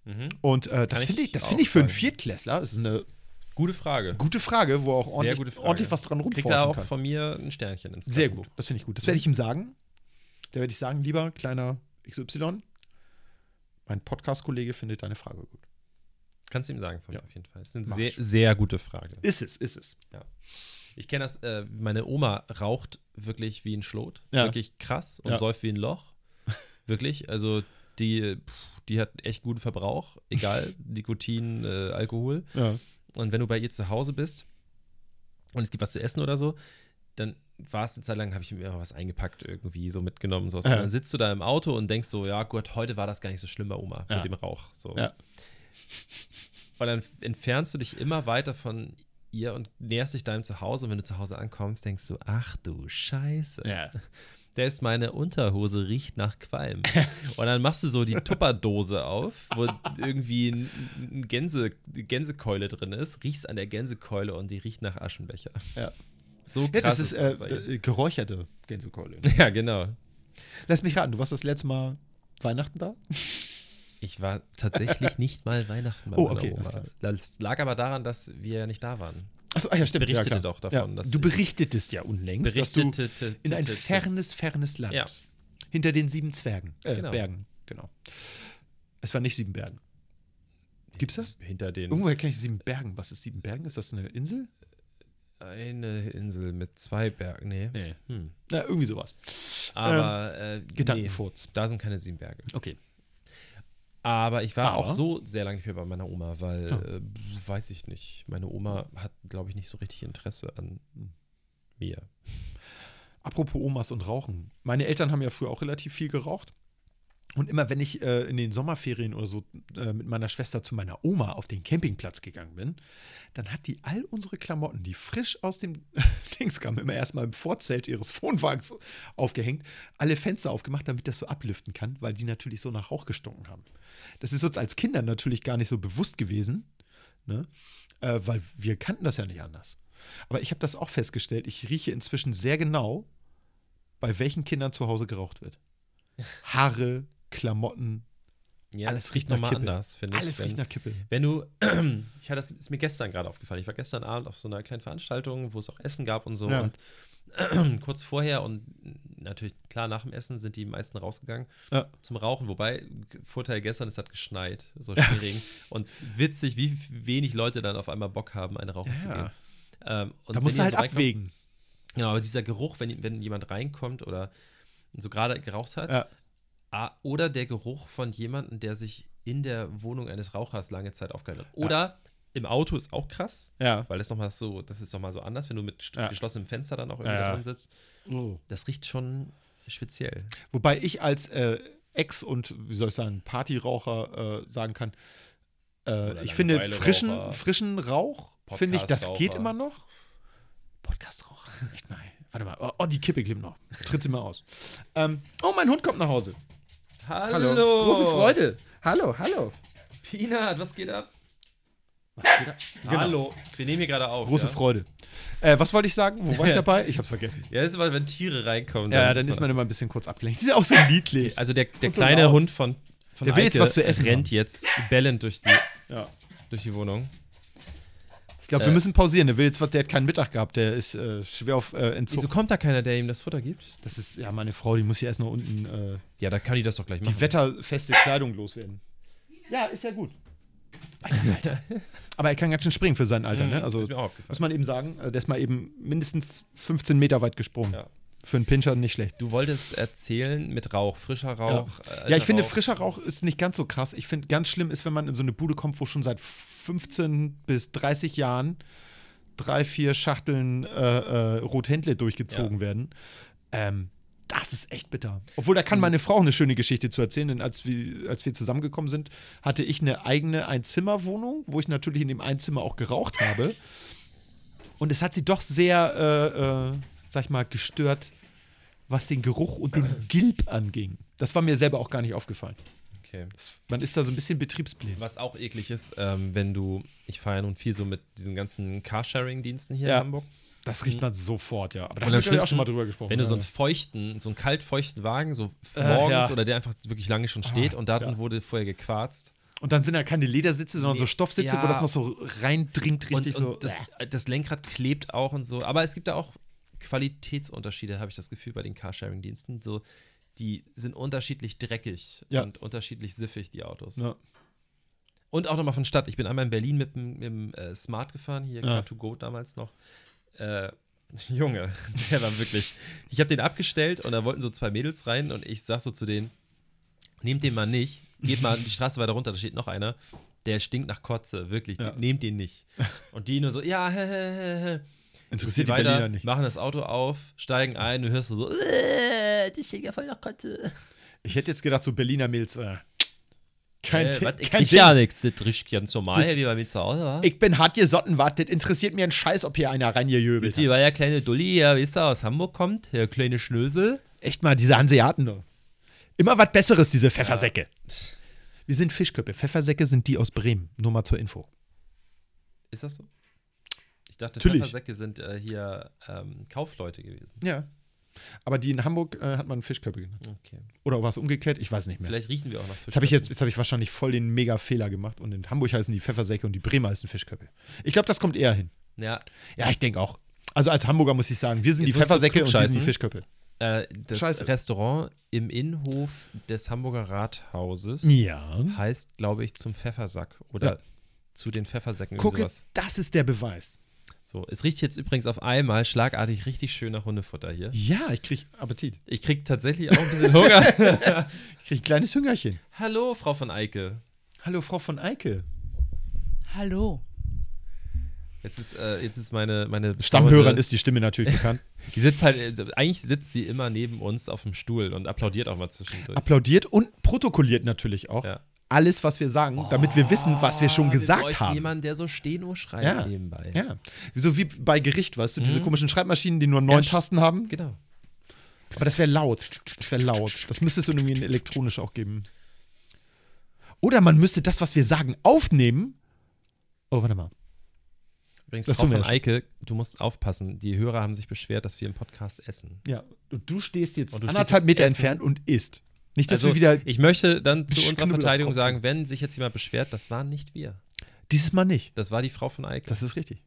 Mhm. Und äh, das finde ich das auch finde ich für einen. Viertklässler, ist eine Gute Frage. gute Frage, wo auch ordentlich, ordentlich was dran Kriegt rumforschen er auch kann. von mir ein Sternchen ins Sehr gut, das finde ich gut. Das werde ich ihm sagen. Da werde ich sagen, lieber kleiner XY, mein Podcast-Kollege findet deine Frage gut. Kannst du ihm sagen von Ja. mir auf jeden Fall. Das ist eine Mach sehr, ich. sehr gute Frage. Ist es, ist es. Ich kenne das, äh, meine Oma raucht wirklich wie ein Schlot. Ja. Wirklich krass und Ja. säuft wie ein Loch. *laughs* wirklich. Also die, pff, die hat echt guten Verbrauch. Egal, *laughs* Nikotin, äh, Alkohol. Ja. Und wenn du bei ihr zu Hause bist und es gibt was zu essen oder so, dann war es eine Zeit lang, habe ich mir mal was eingepackt, irgendwie so mitgenommen. So. Ja. Und dann sitzt du da im Auto und denkst so, ja gut, heute war das gar nicht so schlimm bei Oma Ja. mit dem Rauch. So. Ja. Und dann entfernst du dich immer weiter von ihr und näherst dich deinem Zuhause. Und wenn du zu Hause ankommst, denkst du, ach du Scheiße. Ja. Selbst meine Unterhose riecht nach Qualm. *laughs* Und dann machst du so die Tupperdose auf, wo irgendwie ein, ein Gänse, Gänsekeule drin ist, riechst an der Gänsekeule und die riecht nach Aschenbecher. Ja. So Ja, krass das ist das äh, ihr. äh, geräucherte Gänsekeule. *laughs* Ja, genau. Lass mich raten, du warst das letzte Mal Weihnachten da? Ich war tatsächlich *laughs* nicht mal Weihnachten bei Oh, meiner okay, Oma. Das lag aber daran, dass wir ja nicht da waren. Achso, ah ja, stimmt. Berichtete ja, doch davon, Ja. du ich- berichtetest ja unlängst, dass du Berichtete in ein fernes, fernes Land. Ja. Hinter den sieben Zwergen. Äh, Genau. Bergen, genau. Es war nicht sieben Bergen. Gibt's das? Hinter den Irgendwoher kenne ich sieben Bergen. Was ist sieben Bergen? Ist das eine Insel? eine Insel mit zwei Bergen. Nee. Nee. Hm. Na, irgendwie sowas. Aber äh, Gedankenfurz. Nee, da sind keine sieben Berge. Okay. Aber ich war Aber- auch so sehr lange nicht mehr bei meiner Oma, weil, Ja. äh, weiß ich nicht, meine Oma hat, glaube ich, nicht so richtig Interesse an mir. Apropos Omas und Rauchen. Meine Eltern haben ja früher auch relativ viel geraucht. Und immer wenn ich äh, in den Sommerferien oder so äh, mit meiner Schwester zu meiner Oma auf den Campingplatz gegangen bin, dann hat die all unsere Klamotten, die frisch aus dem *laughs* Dings kamen, immer erstmal im Vorzelt ihres Wohnwagens aufgehängt, alle Fenster aufgemacht, damit das so ablüften kann, weil die natürlich so nach Rauch gestunken haben. Das ist uns als Kinder natürlich gar nicht so bewusst gewesen, ne? äh, weil wir kannten das ja nicht anders. Aber ich habe das auch festgestellt, ich rieche inzwischen sehr genau, bei welchen Kindern zu Hause geraucht wird. Haare, Klamotten, Ja, Alles riecht nochmal anders, finde ich. alles wenn, riecht nach Kippe. Wenn du, *clears throat* ich hatte das ist mir gestern gerade aufgefallen. Ich war gestern Abend auf so einer kleinen Veranstaltung, wo es auch Essen gab und so. Ja. Und *clears throat* kurz vorher und natürlich klar nach dem Essen sind die meisten rausgegangen Ja. zum Rauchen. Wobei Vorteil gestern es hat geschneit, so Schneeregen und witzig, wie wenig Leute dann auf einmal Bock haben, eine rauchen zu Ja. gehen. Ähm, und Da musst du halt so abwägen. Genau, aber dieser Geruch, wenn, wenn jemand reinkommt oder so gerade geraucht hat, Ja. Ah, oder der Geruch von jemandem, der sich in der Wohnung eines Rauchers lange Zeit aufgehalten hat. Oder im Auto ist auch krass, Ja. weil das nochmal so, das ist nochmal so anders, wenn du mit Ja. geschlossenem Fenster dann auch irgendwie Ja, ja. drin sitzt. Das riecht schon speziell. Wobei ich als äh, Ex- und, wie soll ich sagen, Partyraucher äh, sagen kann, äh, ich finde frischen, frischen Rauch, finde ich, das geht immer noch. Podcast-Raucher, echt nein. Warte mal, oh, oh, die Kippe klebt noch. Tritt sie mal aus. Ähm, oh, mein Hund kommt nach Hause. Hallo! Große Freude. Hallo, hallo. Peanut, was geht ab? Was geht da? Genau. Hallo. Wir nehmen hier gerade auf. Große ja? Freude. Äh, was wollte ich sagen? Wo war ich *laughs* dabei? Ich hab's vergessen. Ja, das ist aber, wenn Tiere reinkommen. Ja, dann ist man immer ein bisschen kurz abgelenkt. Die sind auch so niedlich. *laughs* Also der, der kleine. Hund von, von Der will jetzt was zu essen rennt haben. jetzt bellend durch die, Ja. durch die Wohnung. Glaube, Äh. wir müssen pausieren. Der will jetzt was, der hat keinen Mittag gehabt, der ist äh, schwer auf äh, Entzug. Wieso kommt da keiner, der ihm das Futter gibt? Das ist, ja, meine Frau, die muss hier erst noch unten äh, Ja, da kann ich das doch gleich machen. die wetterfeste Kleidung loswerden. Ja, ist ja gut. Alter, Alter. Aber er kann ganz schön springen für sein Alter, ne? Also Mhm, ist mir auch aufgefallen. muss man eben sagen, äh, der ist mal eben mindestens 15 Meter weit gesprungen. Ja. Für einen Pinscher nicht schlecht. Du wolltest erzählen mit Rauch, frischer Rauch. äh, Ja, alter ich finde, Rauch. frischer Rauch ist nicht ganz so krass. Ich finde, ganz schlimm ist, wenn man in so eine Bude kommt, wo schon seit 15 bis 30 Jahren drei, vier Schachteln äh, äh, Rothändle durchgezogen Ja. werden. Ähm, das ist echt bitter. Obwohl, da kann meine Frau eine schöne Geschichte zu erzählen, denn als wir, als wir zusammengekommen sind, hatte ich eine eigene Einzimmerwohnung, wo ich natürlich in dem Einzimmer auch geraucht habe. Und es hat sie doch sehr, äh, äh, sag ich mal, gestört, was den Geruch und den *clears throat* Gilb anging. Das war mir selber auch gar nicht aufgefallen. Okay. Das, man ist da so ein bisschen betriebsblind. Was auch eklig ist, ähm, wenn du, ich fahre ja nun viel so mit diesen ganzen Carsharing-Diensten hier Ja. in Hamburg. Das riecht man sofort, ja. Aber da haben wir auch schon mal drüber gesprochen. Wenn du so einen feuchten, so einen kalt feuchten Wagen, so Äh, morgens ja. oder der einfach wirklich lange schon steht Ah, und darin ja. wurde vorher gequarzt. Und dann sind da keine Ledersitze, sondern so Nee, Stoffsitze, ja. wo das noch so reindringt, richtig und, so. und das, das Lenkrad klebt auch und so. Aber es gibt da auch Qualitätsunterschiede, habe ich das Gefühl, bei den Carsharing-Diensten. So, die sind unterschiedlich dreckig Ja. und unterschiedlich siffig, die Autos. Ja. Und auch nochmal von Stadt. Ich bin einmal in Berlin mit dem, äh, Smart gefahren, hier Ja. Car2Go damals noch. Äh, *laughs* Junge, der war wirklich. Ich habe den abgestellt und da wollten so zwei Mädels rein und ich sag so zu denen: Nehmt den mal nicht, geht mal die Straße weiter runter, da steht noch einer. Der stinkt nach Kotze, wirklich. Ja. Nehmt den nicht. *laughs* Und die nur so: Ja, hä, hä, hä, hä. Interessiert die Geh Berliner nicht. machen das Auto auf, steigen ein, du hörst so: äh, Die ja voll nach Kotze. Ich hätte jetzt gedacht, so Berliner Mails. Äh, kein, äh, was, ich kein Ding. ja nichts, das riecht ganz normal, Das- wie bei mir zu Hause war. Ich bin hart gesotten, was, das interessiert mir ein Scheiß, ob hier einer reingejöbelt hat. war der kleine Dulli, ja, wie ist er, aus Hamburg kommt, der kleine Schnösel. Echt mal, diese Hanseaten doch. Immer was Besseres, diese Pfeffersäcke. Wir sind Fischköppe. Pfeffersäcke sind die aus Bremen. Nur mal zur Info. Ist das so? Ich dachte, Natürlich. Pfeffersäcke sind äh, hier ähm, Kaufleute gewesen. Ja. Aber die in Hamburg äh, hat man Fischköppe genannt. Okay. Oder war es umgekehrt? Ich weiß nicht mehr. Vielleicht riechen wir auch nach Fisch. Jetzt habe ich, jetzt, jetzt hab ich wahrscheinlich voll den Mega-Fehler gemacht. Und in Hamburg heißen die Pfeffersäcke und die Bremer heißen Fischköppe. Ich glaube, das kommt eher hin. Ja, Ja, ich denke auch. Also als Hamburger muss ich sagen, wir sind Jetzt die Pfeffersäcke und die sind die. Fischköppe. äh, das Scheiße. Restaurant im Innenhof des Hamburger Rathauses Ja. heißt, glaube ich, zum Pfeffersack oder Ja. zu den Pfeffersäcken Gucke, das ist der Beweis. So, es riecht jetzt übrigens auf einmal schlagartig richtig schön nach Hundefutter hier. Ja, ich kriege Appetit. Ich krieg tatsächlich auch ein bisschen Hunger. *laughs* Ich kriege ein kleines Hüngerchen. Hallo, Frau von Eike. Hallo, Frau von Eike. Hallo. Jetzt ist, äh, jetzt ist meine, meine Stammhörern ist die Stimme natürlich bekannt. *laughs* Die sitzt halt, äh, eigentlich sitzt sie immer neben uns auf dem Stuhl und applaudiert auch mal zwischendurch. Applaudiert und protokolliert natürlich auch Ja. Alles, was wir sagen, damit wir wissen, was wir schon Oh, wir gesagt bräuchten haben. jemanden, der so Steno schreibt Ja. nebenbei. Ja. So wie bei Gericht, weißt du, diese Mhm. komischen Schreibmaschinen, die nur neun Ja, Tasten haben. Genau. Aber das wäre laut. Das wäre laut. Das müsste es irgendwie in elektronisch auch geben. Oder man müsste das, was wir sagen, aufnehmen. Oh, warte mal. Übrigens, Das Frau wir von. Eike, du musst aufpassen. Die Hörer haben sich beschwert, dass wir im Podcast essen. Ja, und du stehst jetzt Und du stehst anderthalb jetzt Meter essen. entfernt und isst. Nicht, dass Also, wir wieder. ich möchte dann zu unserer Verteidigung sagen, wenn sich jetzt jemand beschwert, das waren nicht wir. Dieses Mal nicht. Das war die Frau von Eike. Das ist richtig.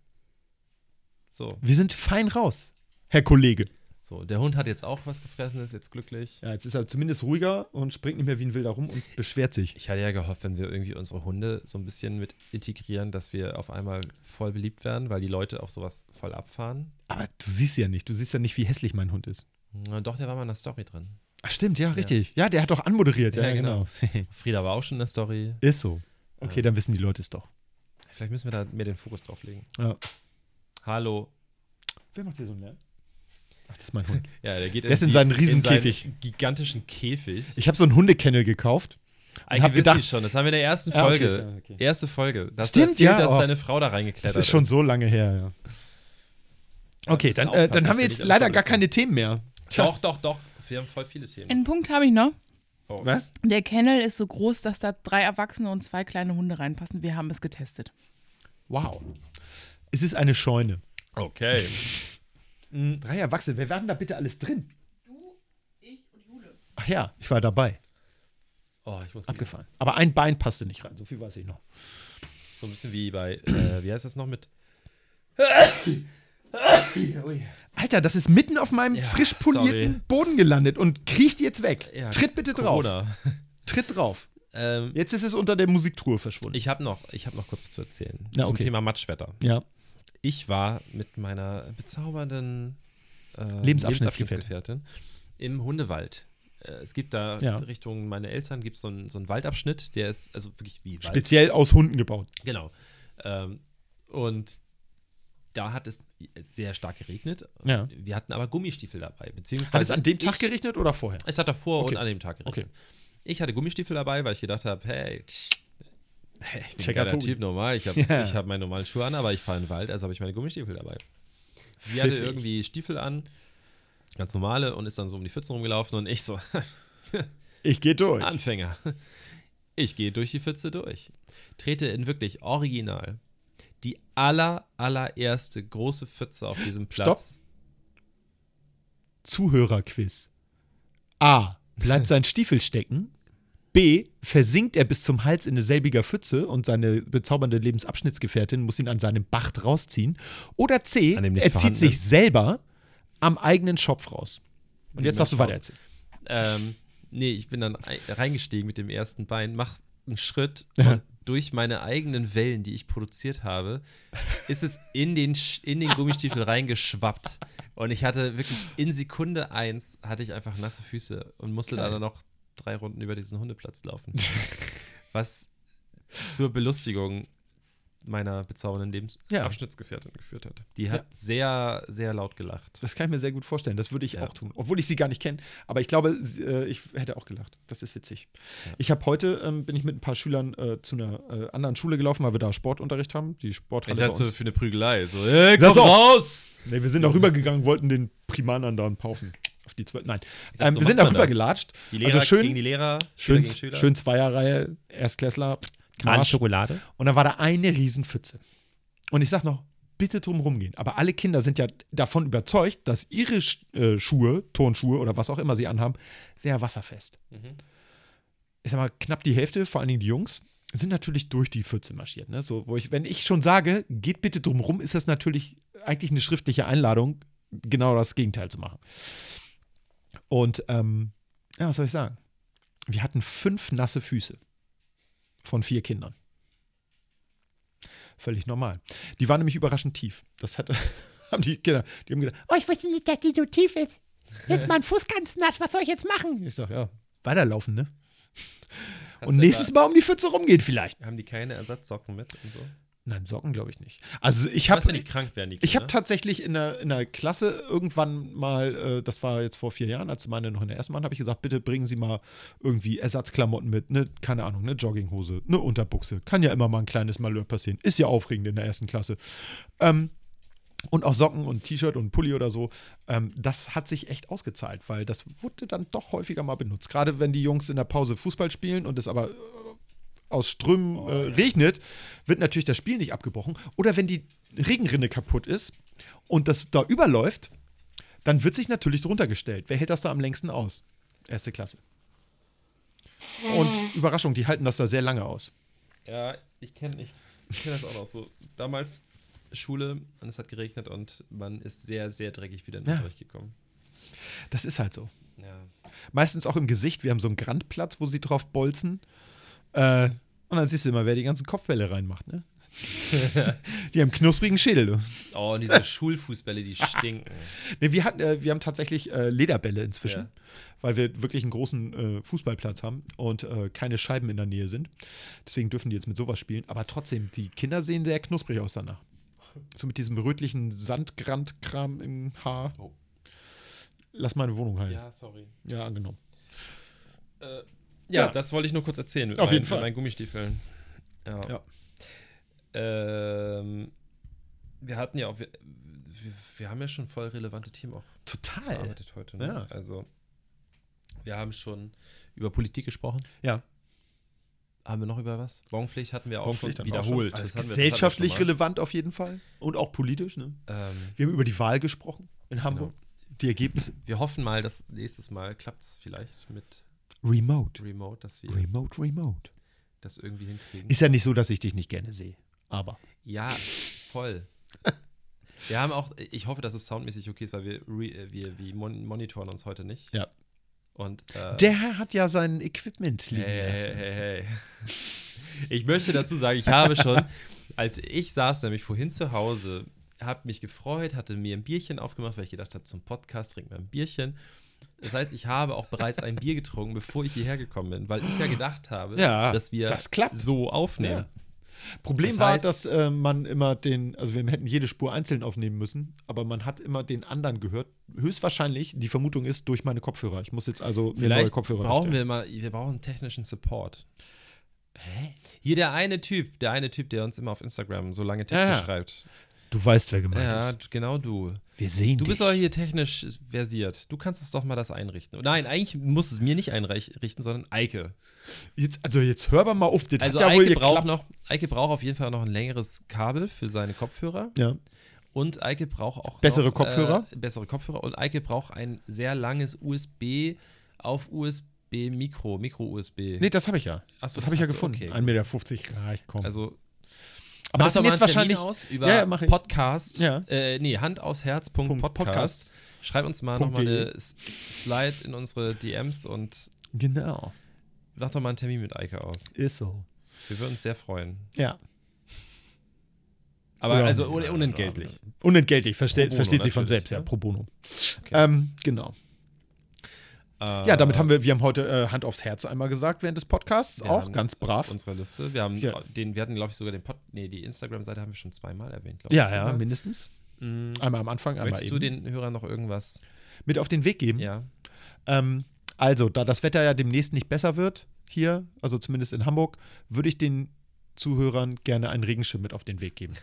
so. Wir sind fein raus, Herr Kollege. so, der Hund hat jetzt auch was gefressen, ist jetzt glücklich. Ja, jetzt ist er zumindest ruhiger und springt nicht mehr wie ein Wilder rum und beschwert sich. Ich hatte ja gehofft, wenn wir irgendwie unsere Hunde so ein bisschen mit integrieren, dass wir auf einmal voll beliebt werden, weil die Leute auf sowas voll abfahren. Aber du siehst ja nicht. Du siehst ja nicht, wie hässlich mein Hund ist. Na, doch, der war mal in der Story drin. Ach, stimmt, ja, richtig. Ja, der hat doch anmoderiert. Ja, Ja, genau. *laughs* Frieda war auch schon in der Story. ist so. Okay, dann wissen die Leute es doch. Vielleicht müssen wir da mehr den Fokus drauf legen. Ja. Hallo. Wer macht hier so einen Lärm? Ach, das ist mein Hund. *laughs* Ja, der geht Der ist in seinen Riesenkäfig. in seinen gigantischen Käfig. Ich habe so einen Hundekennel gekauft. Eigentlich hab gedacht- schon, das haben wir in der ersten Ah, okay, Folge. ja, okay. Erste Folge. Das Stimmt, erzählt, ja, dass oh. deine Frau da reingeklettert Das ist schon so lange her, ja. Okay, dann, äh, dann haben wir jetzt leider gar keine Themen mehr. Doch, doch, doch. Wir haben voll viele Themen. Einen Punkt habe ich noch. Oh. Was? Der Kennel ist so groß, dass da drei Erwachsene und zwei kleine Hunde reinpassen. Wir haben es getestet. Wow. Es ist eine Scheune. Okay. Drei Erwachsene. Wer war denn da bitte alles drin? Du, ich und Jule. Ach ja, ich war dabei. Oh, ich muss Abgefahren. Aber ein Bein passte nicht rein. So viel weiß ich noch. so ein bisschen wie bei, äh, wie heißt das noch mit *coughs* Alter, das ist mitten auf meinem Ja, frisch polierten sorry. Boden gelandet und kriecht jetzt weg. Ja, Tritt bitte drauf. Corona. *laughs* Tritt drauf. Ähm, Jetzt ist es unter der Musiktruhe verschwunden. ich habe noch, ich hab noch kurz was zu erzählen. Na, zum okay. Thema Matschwetter. ja. Ich war mit meiner bezaubernden äh, Lebensabschnittsgefährtin. Lebensabschnittsgefährtin im Hundewald. Äh, es gibt da Ja. Richtung meine Eltern gibt so es so einen Waldabschnitt, der ist also wirklich wie Wald. Speziell aus Hunden gebaut. Genau. Ähm, und da hat es sehr stark geregnet. Ja. Wir hatten aber Gummistiefel dabei. Beziehungsweise Hat es an dem Tag ich, geregnet oder vorher? Es hat davor Okay. und an dem Tag geregnet. Okay. Ich hatte Gummistiefel dabei, weil ich gedacht habe, hey, hey, ich bin ein Checker Tobi. Typ normal. Ich habe Ja. ich hab meine normalen Schuhe an, aber ich fahre in den Wald, also habe ich meine Gummistiefel dabei. Sie hatte irgendwie Stiefel an, ganz normale, und ist dann so um die Pfützen rumgelaufen und ich so, *laughs* Ich gehe durch. Anfänger. Ich gehe durch die Pfütze durch. Trete in wirklich original die aller, allererste große Pfütze auf diesem Platz. Zuhörerquiz. A. Bleibt sein Stiefel stecken. B. Versinkt er bis zum Hals in selbiger Pfütze und seine bezaubernde Lebensabschnittsgefährtin muss ihn an seinem Bacht rausziehen. Oder C. Er zieht sich selber am eigenen Schopf raus. Und jetzt darfst du weiter erzählen. Ähm, nee, ich bin dann ei- reingestiegen mit dem ersten Bein, mach einen Schritt und durch meine eigenen Wellen, die ich produziert habe, ist es in den, in den Gummistiefel reingeschwappt. Und ich hatte wirklich in Sekunde eins hatte ich einfach nasse Füße und musste dann noch drei Runden über diesen Hundeplatz laufen. Was zur Belustigung meiner bezaubernden Lebensabschnittsgefährtin geführt hat. Die hat sehr, sehr laut gelacht. Das kann ich mir sehr gut vorstellen. Das würde ich Ja. auch tun. Obwohl ich sie gar nicht kenne. Aber ich glaube, äh, ich hätte auch gelacht. Das ist witzig. Ich habe heute, ähm, bin ich mit ein paar Schülern äh, zu einer äh, anderen Schule gelaufen, weil wir da Sportunterricht haben. Die Sporthalle Ich hatte für eine Prügelei. So, ey, Das komm auch. raus! Nee, wir sind auch rübergegangen, wollten den Primanern da paufen. Auf die. Nein. dachte, Ähm, so wir sind das. rübergelatscht. Die Lehrer also schön, gegen die Lehrer, Schüler schön, gegen Schüler. schön Zweierreihe, Erstklässler, Marsch. Schokolade. Und dann war da eine Riesenpfütze. Und ich sag noch, bitte drum rumgehen. Aber alle Kinder sind ja davon überzeugt, dass ihre äh, Schuhe, Turnschuhe oder was auch immer sie anhaben, sehr wasserfest. Ich sag mal, knapp die Hälfte, vor allen Dingen die Jungs, sind natürlich durch die Pfütze marschiert. Ne? So, wo ich, wenn ich schon sage, geht bitte drum rum, ist das natürlich eigentlich eine schriftliche Einladung, genau das Gegenteil zu machen. Und ähm, ja, was soll ich sagen? Wir hatten fünf nasse Füße von vier Kindern. Völlig normal. Die waren nämlich überraschend tief. Das hat, *laughs* haben die Kinder, die haben gedacht, Oh, ich wusste nicht, dass die so tief ist. Jetzt mein Fuß ganz nass, was soll ich jetzt machen? ich sag, ja, weiterlaufen, ne? Hast Und nächstes Mal um die Pfütze rumgehen vielleicht. Haben die keine Ersatzsocken mit und so? Nein, Socken glaube ich nicht. Also ich habe wenn die krank werden, die ich habe tatsächlich in der, in der Klasse irgendwann mal, äh, das war jetzt vor vier Jahren, als meine noch in der ersten waren, habe ich gesagt, bitte bringen Sie mal irgendwie Ersatzklamotten mit, ne, keine Ahnung, eine Jogginghose, eine Unterbuchse. Kann ja immer mal ein kleines Malheur passieren. Ist ja aufregend in der ersten Klasse. Ähm, und auch Socken und T-Shirt und Pulli oder so. Ähm, das hat sich echt ausgezahlt, weil das wurde dann doch häufiger mal benutzt. Gerade wenn die Jungs in der Pause Fußball spielen und es aber äh, aus Strömen Oh, äh, regnet, wird natürlich das Spiel nicht abgebrochen. Oder wenn die Regenrinne kaputt ist und das da überläuft, dann wird sich natürlich drunter gestellt. Wer hält das da am längsten aus? Erste Klasse. Und Überraschung, die halten das da sehr lange aus. Ja, ich kenne ich kenn das auch noch so. Damals Schule und es hat geregnet und man ist sehr, sehr dreckig wieder in den Ja. Unterricht gekommen. Das ist halt so. Ja. Meistens auch im Gesicht. Wir haben so einen Grandplatz, wo sie drauf bolzen. Äh, und dann siehst du immer, wer die ganzen Kopfbälle reinmacht. Ne? die haben knusprigen Schädel. Du. Oh, und diese Schulfußbälle, die stinken. Nee, wir, hatten, äh, wir haben tatsächlich äh, Lederbälle inzwischen, Ja. weil wir wirklich einen großen äh, Fußballplatz haben und äh, keine Scheiben in der Nähe sind. Deswegen dürfen die jetzt mit sowas spielen. Aber trotzdem, die Kinder sehen sehr knusprig aus danach. So mit diesem rötlichen Sandgrandkram im Haar. Oh. Lass meine Wohnung heilen. Ja, sorry. Ja, angenommen. Ja, Ja. das wollte ich nur kurz erzählen. Auf meinen, jeden Fall. Mit meinen Gummistiefeln. Ja. Ja. Ähm, wir hatten ja auch, wir, wir, wir haben ja schon voll relevante Themen auch Total. bearbeitet heute. Ne? Ja. Also, wir haben schon über Politik gesprochen. Ja. Haben wir noch über was? Bonpflicht hatten wir auch schon wir auch wiederholt. schon. Also gesellschaftlich relevant auf jeden Fall. Und auch politisch. Ne? Ähm, Wir haben über die Wahl gesprochen in Hamburg. Genau. Die Ergebnisse. wir hoffen mal, dass nächstes Mal klappt es vielleicht mit Remote. Remote, dass wir Remote, remote. das irgendwie hinkriegen. Ist ja nicht so, dass ich dich nicht gerne sehe. Aber. ja, voll. *laughs* Wir haben auch, ich hoffe, dass es soundmäßig okay ist, weil wir, re, äh, wir, wir mon monitoren uns heute nicht. Ja. Und äh, Der Herr hat ja sein Equipment liegen Hey, hey, lassen. hey, hey. *laughs* Ich möchte dazu sagen, ich habe schon, als ich saß nämlich vorhin zu Hause, habe mich gefreut, hatte mir ein Bierchen aufgemacht, weil ich gedacht habe, zum Podcast trinken wir ein Bierchen. Das heißt, ich habe auch bereits ein Bier getrunken, bevor ich hierher gekommen bin, weil ich ja gedacht habe, Ja, dass wir das klappt. so aufnehmen. Ja. Problem Das war, heißt- dass äh, man immer den, also wir hätten jede Spur einzeln aufnehmen müssen, aber man hat immer den anderen gehört. Höchstwahrscheinlich, die Vermutung ist, durch meine Kopfhörer. Ich muss jetzt also mir neue Kopfhörer brauchen wir mal, wir brauchen technischen Support. Hier der eine Typ, der eine Typ, der uns immer auf Instagram so lange Texte Ja, ja. schreibt. Du weißt, wer gemeint Ja, ist. genau du. Wir sehen Du dich. bist doch hier technisch versiert. Du kannst es doch mal das einrichten. Nein, eigentlich muss es mir nicht einrichten, sondern Eike. Jetzt, also jetzt hör mal auf, das Also hat ja wohl Eike braucht geklappt. noch, Eike braucht auf jeden Fall noch ein längeres Kabel für seine Kopfhörer. Ja. Und Eike braucht auch Bessere noch, Kopfhörer? Äh, bessere Kopfhörer. Und Eike braucht ein sehr langes USB auf USB Mikro, Micro-USB. Nee, das habe ich ja. Achso, das habe ich ja gefunden. okay, 1,50 Meter reicht, komm. Also, aber das sind jetzt wahrscheinlich. aus über Ja, ja. Podcast. Ja. Äh, nee, Hand aus Herz. Punkt Punkt Podcast. Schreib uns mal nochmal eine S- Slide in unsere DMs und Genau. mach doch mal einen Termin mit Eike aus. Ist so. Wir würden uns sehr freuen. Ja. Aber Ja. also un- unentgeltlich. Unentgeltlich, verste Pro bono versteht sich von selbst, ja, ne? pro bono. Okay. Ähm, genau. Äh, Ja, damit haben wir, wir haben heute äh, Hand aufs Herz einmal gesagt während des Podcasts, Wir auch ganz brav. unsere Liste. Wir haben Ja. den, wir hatten, glaube ich, sogar den Pod, nee, die Instagram-Seite haben wir schon zweimal erwähnt, glaube Ja, ich. ja, sogar. mindestens. Mm, Einmal am Anfang, einmal Möchtest eben. du den Hörern noch irgendwas? Mit auf den Weg geben. Ja. Ähm, also, da das Wetter ja demnächst nicht besser wird, hier, also zumindest in Hamburg, würde ich den Zuhörern gerne einen Regenschirm mit auf den Weg geben.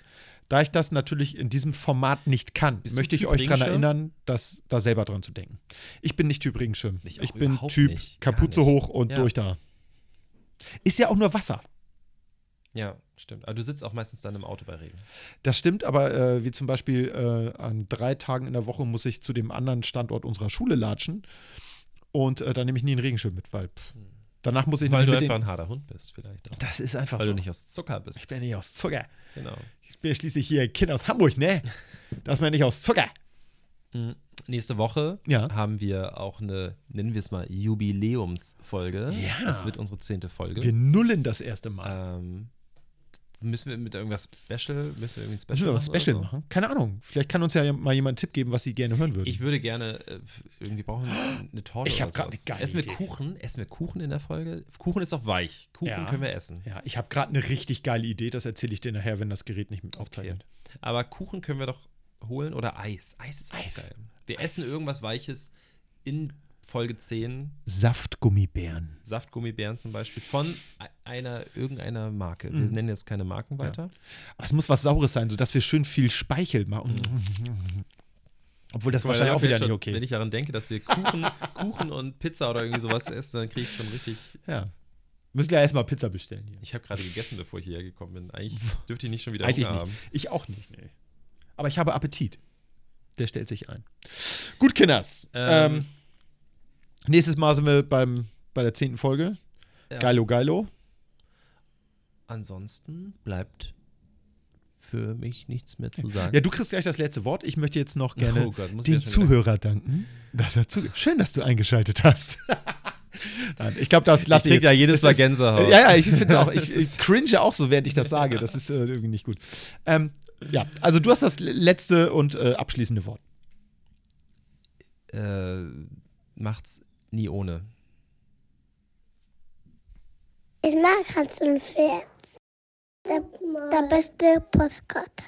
Da ich das natürlich in diesem Format nicht kann, Bist möchte ich euch daran erinnern, dass da selber dran zu denken. Ich bin nicht Typ Regenschirm. Ich Ich, bin Typ nicht. Kapuze hoch und Ja. durch da. Ist ja auch nur Wasser. Ja, stimmt. Aber du sitzt auch meistens dann im Auto bei Regen. Das stimmt, aber äh, wie zum Beispiel äh, an drei Tagen in der Woche muss ich zu dem anderen Standort unserer Schule latschen und äh, da nehme ich nie einen Regenschirm mit, weil pff, danach muss ich Weil du einfach ein harter Hund bist, vielleicht. Auch. Das ist einfach Weil so. du nicht aus Zucker bist. ich bin nicht aus Zucker. Genau. Ich bin schließlich hier ein Kind aus Hamburg, ne? Das ist mir nicht aus Zucker. Mhm. Nächste Woche Ja. haben wir auch eine, nennen wir es mal, Jubiläumsfolge. Ja. Das wird unsere zehnte Folge. Wir nullen das erste Mal. Ähm, müssen wir mit irgendwas Special, müssen wir irgendwie ein Special Müssen wir was Special so? machen? Keine Ahnung. Vielleicht kann uns ja mal jemand einen Tipp geben, was sie gerne hören würden. Ich würde gerne, äh, irgendwie brauchen eine Torte Ich oder hab grad sowas. eine geile Essen wir Idee. Kuchen? Essen wir Kuchen in der Folge? Kuchen ist doch weich. Kuchen Ja. können wir essen. ja, ich habe gerade eine richtig geile Idee. Das erzähle ich dir nachher, wenn das Gerät nicht mit aufzeichnet. Aber Kuchen können wir doch holen oder Eis. Eis ist auch Eis. geil. Wir essen irgendwas Weiches in Folge 10. Saftgummibären. Saftgummibären zum Beispiel von e- einer, irgendeiner Marke. Wir Mhm. nennen jetzt keine Marken weiter. Aber es muss was Saures sein, sodass wir schön viel Speichel machen. Obwohl das mal, wahrscheinlich auch wieder schon, nicht okay. Wenn ich daran denke, dass wir Kuchen, *laughs* Kuchen und Pizza oder irgendwie sowas essen, dann kriege ich schon richtig. Ja. Müssen ja erstmal Pizza bestellen hier. Ich habe gerade gegessen, bevor ich hierher gekommen bin. Eigentlich dürfte ich nicht schon wieder Eigentlich Hunger nicht. haben. Ich auch nicht, nee. Aber ich habe Appetit. Der stellt sich ein. Gut, Kinders. Ähm, Ähm, nächstes Mal sind wir beim, bei der zehnten Folge. Ja. Geilo, geilo. Ansonsten bleibt für mich nichts mehr zu sagen. Ja, du kriegst gleich das letzte Wort. Ich möchte jetzt noch gerne *laughs* Oh Gott, dem Zuhörer danken. Dass er zuge Schön, dass du eingeschaltet hast. *laughs* Nein, ich glaube, das lasse Ich ich ja jedes Es Mal ist- Gänsehaut. Ja, ja, ich finde auch. *laughs* Ich, ich cringe auch so, während ich das sage. Das ist äh, irgendwie nicht gut. Ähm, ja, also du hast das letzte und äh, abschließende Wort. Äh, macht's nie ohne. Ich mag Hans und Pferd. Der, der beste Postkarte.